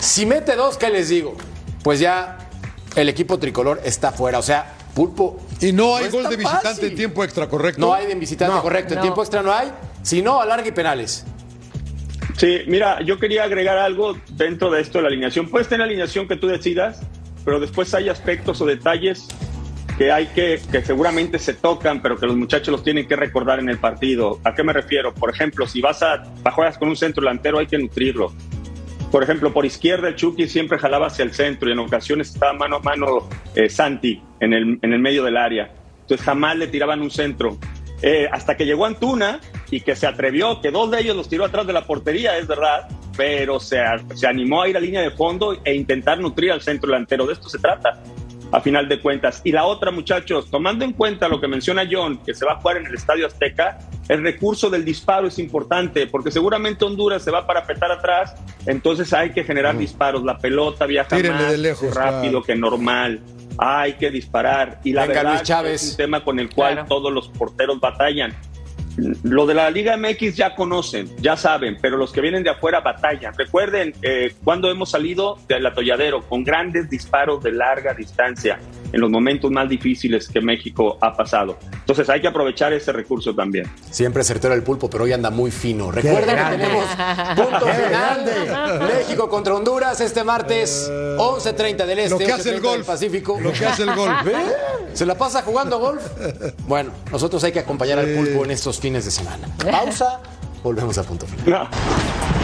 Speaker 1: Si mete dos, ¿qué les digo? Pues ya el equipo tricolor está fuera. O sea, pulpo.
Speaker 7: Y no hay gol de visitante
Speaker 1: fácil.
Speaker 7: en tiempo extra, ¿correcto?
Speaker 1: No hay de visitante,
Speaker 7: No.
Speaker 1: correcto. En tiempo extra no hay. Si no, alargue y penales.
Speaker 9: Sí, mira, yo quería agregar algo dentro de esto de la alineación. Puedes tener la alineación que tú decidas, pero después hay aspectos o detalles que hay que, que seguramente se tocan, pero que los muchachos los tienen que recordar en el partido. ¿A qué me refiero? Por ejemplo, si vas a juegas con un centro delantero, hay que nutrirlo. Por ejemplo, por izquierda el Chucky siempre jalaba hacia el centro y en ocasiones estaba mano a mano eh, Santi en el, en el medio del área. Entonces jamás le tiraban un centro. Eh, hasta que llegó Antuna y que se atrevió, que dos de ellos los tiró atrás de la portería, es verdad, pero se, se animó a ir a línea de fondo e intentar nutrir al centro delantero. De esto se trata, a final de cuentas. Y la otra, muchachos, tomando en cuenta lo que menciona John, que se va a jugar en el Estadio Azteca, el recurso del disparo es importante, porque seguramente Honduras se va a parapetar atrás, entonces hay que generar disparos. La pelota viaja
Speaker 7: Tírenle
Speaker 9: más
Speaker 7: de lejos,
Speaker 9: rápido
Speaker 7: claro.
Speaker 9: que normal. Hay que disparar. Y la
Speaker 1: Venga,
Speaker 9: verdad
Speaker 1: Luis Chávez.
Speaker 9: es un tema con el cual
Speaker 6: Claro.
Speaker 9: todos los porteros batallan. Lo de la Liga MX ya conocen, ya saben, pero los que vienen de afuera batallan. Recuerden eh, cuando hemos salido del atolladero con grandes disparos de larga distancia en los momentos más difíciles que México ha pasado. Entonces hay que aprovechar ese recurso también.
Speaker 1: Siempre certero el pulpo, pero hoy anda muy fino. Recuerden que
Speaker 8: grande.
Speaker 1: tenemos punto
Speaker 8: Qué
Speaker 1: final. México contra Honduras este martes, 11.30 del Este,
Speaker 7: Lo que hace
Speaker 1: 8:30
Speaker 7: el
Speaker 1: del
Speaker 7: golf.
Speaker 1: Pacífico.
Speaker 7: Lo que hace el golf.
Speaker 1: ¿Ve? ¿Se la pasa jugando golf? Bueno, nosotros hay que acompañar al pulpo en estos fines de semana. Pausa, volvemos a punto final.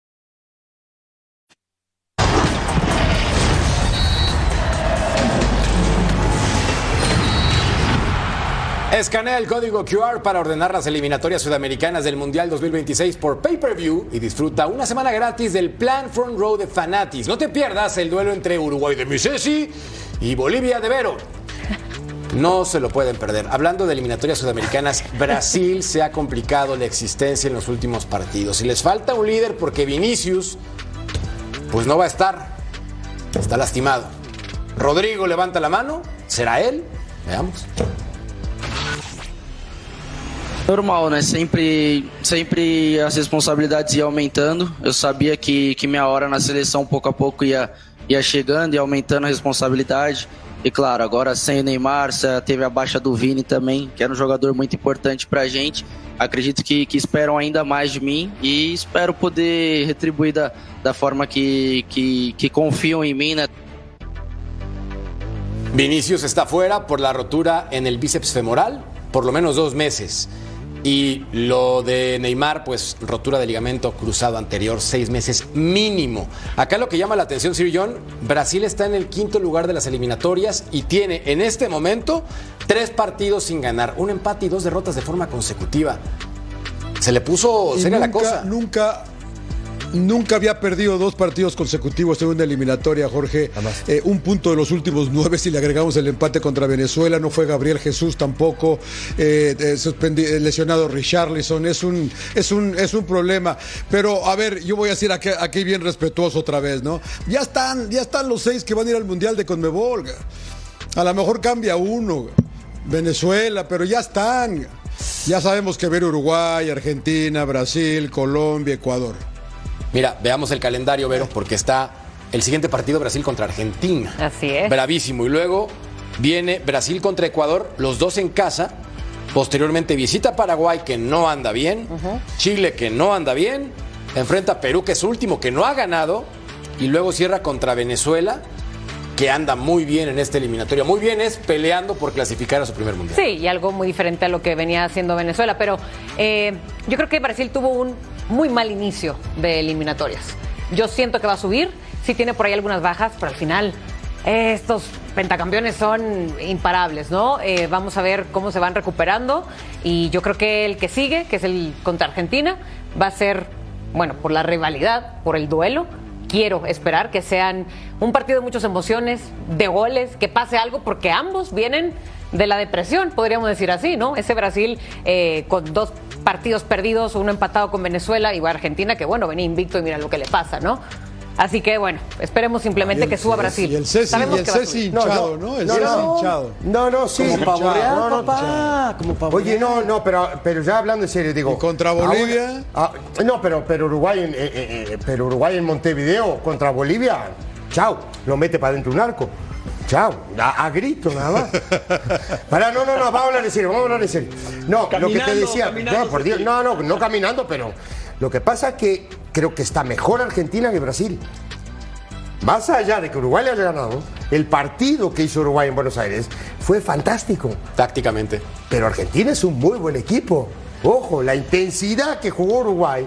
Speaker 1: Escanea el código QR para ordenar las eliminatorias sudamericanas del Mundial 2026 por pay-per-view y disfruta una semana gratis del plan Front Row de Fanatis. No te pierdas el duelo entre Uruguay de Misesi y Bolivia de Vero. No se lo pueden perder. Hablando de eliminatorias sudamericanas, Brasil se ha complicado la existencia en los últimos partidos. Y les falta un líder porque Vinicius, pues no va a estar. Está lastimado. Rodrigo levanta la mano. ¿Será él? Veamos.
Speaker 13: Normal, né? Sempre, sempre as responsabilidades iam aumentando. Eu sabia que, que minha hora na seleção pouco a pouco ia, ia chegando e aumentando a responsabilidade. E claro, agora sem o Neymar, teve a baixa do Vini também, que era um jogador muito importante pra gente. Acredito que, que esperam ainda mais de mim e espero poder retribuir da, da forma que, que, que confiam em mim, né?
Speaker 1: Vinicius está fuera por la rotura en el bíceps femoral, por lo menos dos meses. Y lo de Neymar, pues rotura de ligamento cruzado anterior, seis meses mínimo. Acá lo que llama la atención, Sir John, Brasil está en el quinto lugar de las eliminatorias y tiene en este momento tres partidos sin ganar, un empate y dos derrotas de forma consecutiva. Se le puso seria la cosa.
Speaker 7: Nunca, nunca había perdido dos partidos consecutivos en una eliminatoria, Jorge. Eh, un punto de los últimos nueve, si le agregamos el empate contra Venezuela, no fue Gabriel Jesús tampoco. Eh, eh, lesionado Richarlison, es un, es, un, es un problema. Pero, a ver, yo voy a decir aquí, aquí bien respetuoso otra vez, ¿no? Ya están, ya están los seis que van a ir al Mundial de Conmebol. A lo mejor cambia uno, Venezuela, pero ya están. Ya sabemos que ver Uruguay, Argentina, Brasil, Colombia, Ecuador.
Speaker 1: Mira, veamos el calendario, Vero, porque está el siguiente partido Brasil contra Argentina.
Speaker 6: Así es.
Speaker 1: Bravísimo. Y luego viene Brasil contra Ecuador, los dos en casa. Posteriormente visita Paraguay, que no anda bien. Chile, que no anda bien. Enfrenta a Perú, que es último, que no ha ganado. y luego cierra contra Venezuela, que anda muy bien en esta eliminatoria. Muy bien es peleando por clasificar a su primer mundial.
Speaker 6: Sí, y algo muy diferente a lo que venía haciendo Venezuela. Pero eh, yo creo que Brasil tuvo un muy mal inicio de eliminatorias. Yo siento que va a subir, sí tiene por ahí algunas bajas, pero al final estos pentacampeones son imparables, ¿no? Eh, vamos a ver cómo se van recuperando y yo creo que el que sigue, que es el contra Argentina, va a ser, bueno, por la rivalidad, por el duelo. Quiero esperar que sean un partido de muchas emociones, de goles, que pase algo, porque ambos vienen de la depresión, podríamos decir así, ¿no? Ese Brasil eh, con dos partidos perdidos, uno empatado con Venezuela y Argentina, que bueno, venía invicto y mira lo que le pasa, ¿no? Así que bueno, esperemos simplemente que suba Brasil.
Speaker 7: Y el Ceci,
Speaker 6: Sabemos
Speaker 7: y el
Speaker 6: que
Speaker 7: Ceci hinchado, ¿no? El
Speaker 8: no,
Speaker 7: Ceci
Speaker 8: no.
Speaker 7: hinchado.
Speaker 8: No, no, sí.
Speaker 7: Como pavorear,
Speaker 8: No, no,
Speaker 7: papá,
Speaker 8: como Oye, no, no, pero, pero ya hablando en serio, digo.
Speaker 7: contra Bolivia?
Speaker 8: ah, no, pero, pero Uruguay en, eh, eh, eh, pero Uruguay en Montevideo contra Bolivia, chao, lo mete para dentro un arco. Chao, a, a grito nada más. Pará, no, no, no, vamos a hablar en serio, vamos a hablar en serio. No, lo que te decía, no, por Dios, no, no, no caminando, pero lo que pasa es que creo que está mejor Argentina que Brasil. Más allá de que Uruguay le haya ganado, el partido que hizo Uruguay en Buenos Aires fue fantástico.
Speaker 1: Tácticamente.
Speaker 8: Pero Argentina es un muy buen equipo. Ojo, la intensidad que jugó Uruguay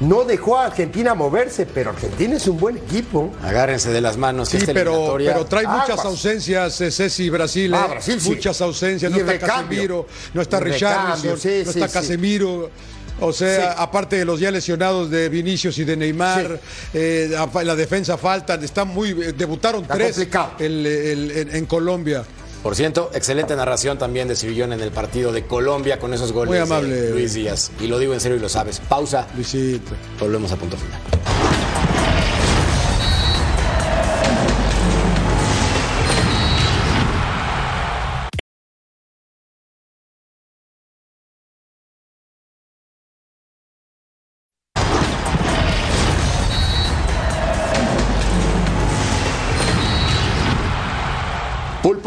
Speaker 8: no dejó a Argentina moverse, pero Argentina es un buen equipo.
Speaker 1: Agárrense de las manos.
Speaker 7: Sí, pero, pero trae muchas ausencias, eh, Ceci, Brasil.
Speaker 8: Ah,
Speaker 7: eh.
Speaker 8: Brasil sí.
Speaker 7: Muchas ausencias. No
Speaker 8: Y
Speaker 7: está. Casemiro, no está Richarlison,
Speaker 8: sí,
Speaker 7: no
Speaker 8: sí,
Speaker 7: está
Speaker 8: sí.
Speaker 7: Casemiro. O sea,
Speaker 8: Sí.
Speaker 7: aparte de los ya lesionados de Vinicius y de Neymar, eh, la defensa faltan, están muy, debutaron
Speaker 8: Está
Speaker 7: tres el- el- en Colombia.
Speaker 1: Por cierto, excelente narración también de Civillón en el partido de Colombia con esos goles
Speaker 7: Muy amable.
Speaker 1: de Luis Díaz. Y lo digo en serio y lo sabes. Pausa.
Speaker 7: Luisito.
Speaker 1: Volvemos a punto final.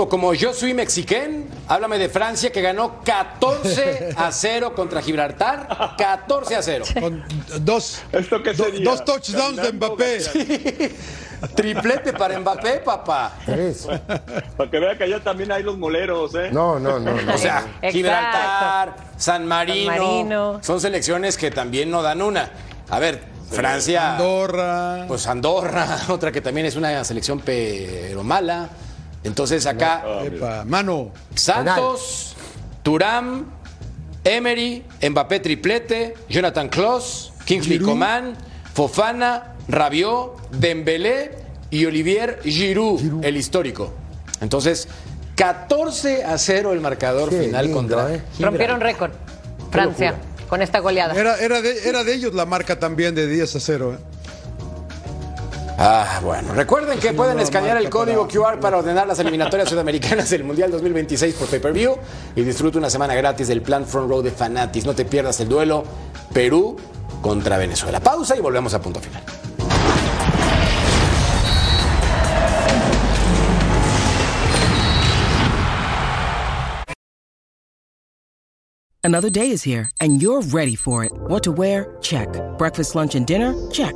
Speaker 1: Como yo soy mexicano, háblame de Francia que ganó 14 a 0 contra Gibraltar. 14 a 0.
Speaker 7: Con dos,
Speaker 9: ¿Esto qué sería?
Speaker 7: dos touchdowns de Mbappé.
Speaker 1: Triplete para Mbappé, papá.
Speaker 8: Tres.
Speaker 9: Para que vea que allá también hay los moleros, ¿eh?
Speaker 8: No, no, no. no.
Speaker 1: O sea,
Speaker 6: Exacto.
Speaker 1: Gibraltar, San Marino,
Speaker 6: San Marino.
Speaker 1: son selecciones que también no dan una. A ver, Francia,
Speaker 7: Andorra.
Speaker 1: pues Andorra, otra que también es una selección pero mala. Entonces acá
Speaker 7: Epa, mano.
Speaker 1: Santos, Turam, Emery, Mbappé triplete, Jonathan Kloss, Kingsley
Speaker 7: Giroud.
Speaker 1: Coman, Fofana, Rabiot, Dembélé y Olivier Giroud, el histórico. Entonces, 14 a 0 el marcador
Speaker 8: Qué
Speaker 1: final
Speaker 8: lindo,
Speaker 1: contra
Speaker 8: ¿eh?
Speaker 6: Rompieron récord Francia con esta goleada.
Speaker 7: Era, era, de, era de ellos la marca también de 10 a 0. ¿eh?
Speaker 1: Ah, bueno. Recuerden que
Speaker 7: una
Speaker 1: pueden escanear el código QR para ordenar las eliminatorias sudamericanas del Mundial 2026 por pay-per-view y disfruta una semana gratis del plan Front Row de Fanatis. No te pierdas el duelo Perú contra Venezuela. Pausa y volvemos a punto final.
Speaker 14: Another day is here, and you're ready for it. What to wear? Check. Breakfast, lunch, and dinner? Check.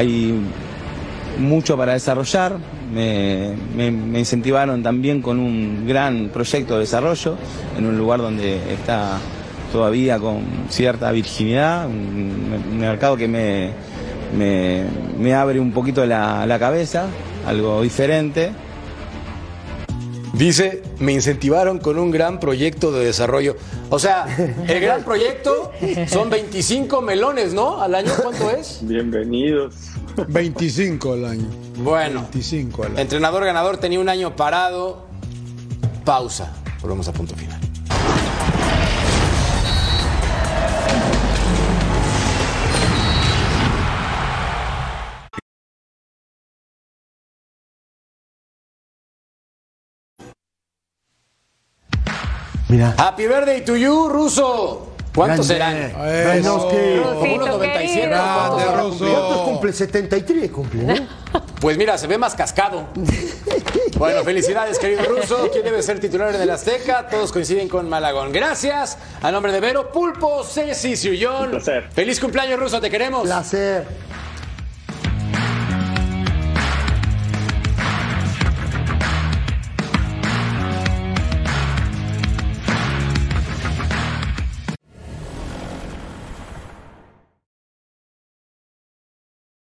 Speaker 15: Hay mucho para desarrollar. Me, incentivaron también con un gran proyecto de desarrollo en un lugar donde está todavía con cierta virginidad, un, un mercado que me, me- abre un poquito la cabeza, algo diferente.
Speaker 1: Dice, me incentivaron con un gran proyecto de desarrollo. O sea, el gran proyecto son 25 melones, ¿no? Al año, ¿cuánto es?
Speaker 9: Bienvenidos.
Speaker 7: 25 al año.
Speaker 1: Bueno,
Speaker 7: 25 al año.
Speaker 1: entrenador ganador tenía un año parado. Pausa. Volvemos a punto final.
Speaker 8: Mira.
Speaker 1: Happy birthday to you, Ruso. ¿Cuántos
Speaker 8: Grande.
Speaker 1: serán?
Speaker 8: Menos que-
Speaker 1: Como unos 97.
Speaker 8: Grande,
Speaker 1: ¿cuántos
Speaker 8: Ruso.
Speaker 1: cumple?
Speaker 8: ¿Cuántos cumple? 73 cumple, ¿no?
Speaker 1: Pues mira, se ve más cascado. Bueno, felicidades, querido Ruso. ¿Quién debe ser titular en el Azteca? Todos coinciden con Malagón. Gracias. A nombre de Vero, Pulpo, Ceci, Ciullón.
Speaker 9: Un placer.
Speaker 1: Feliz cumpleaños, Ruso. Te queremos.
Speaker 8: Placer.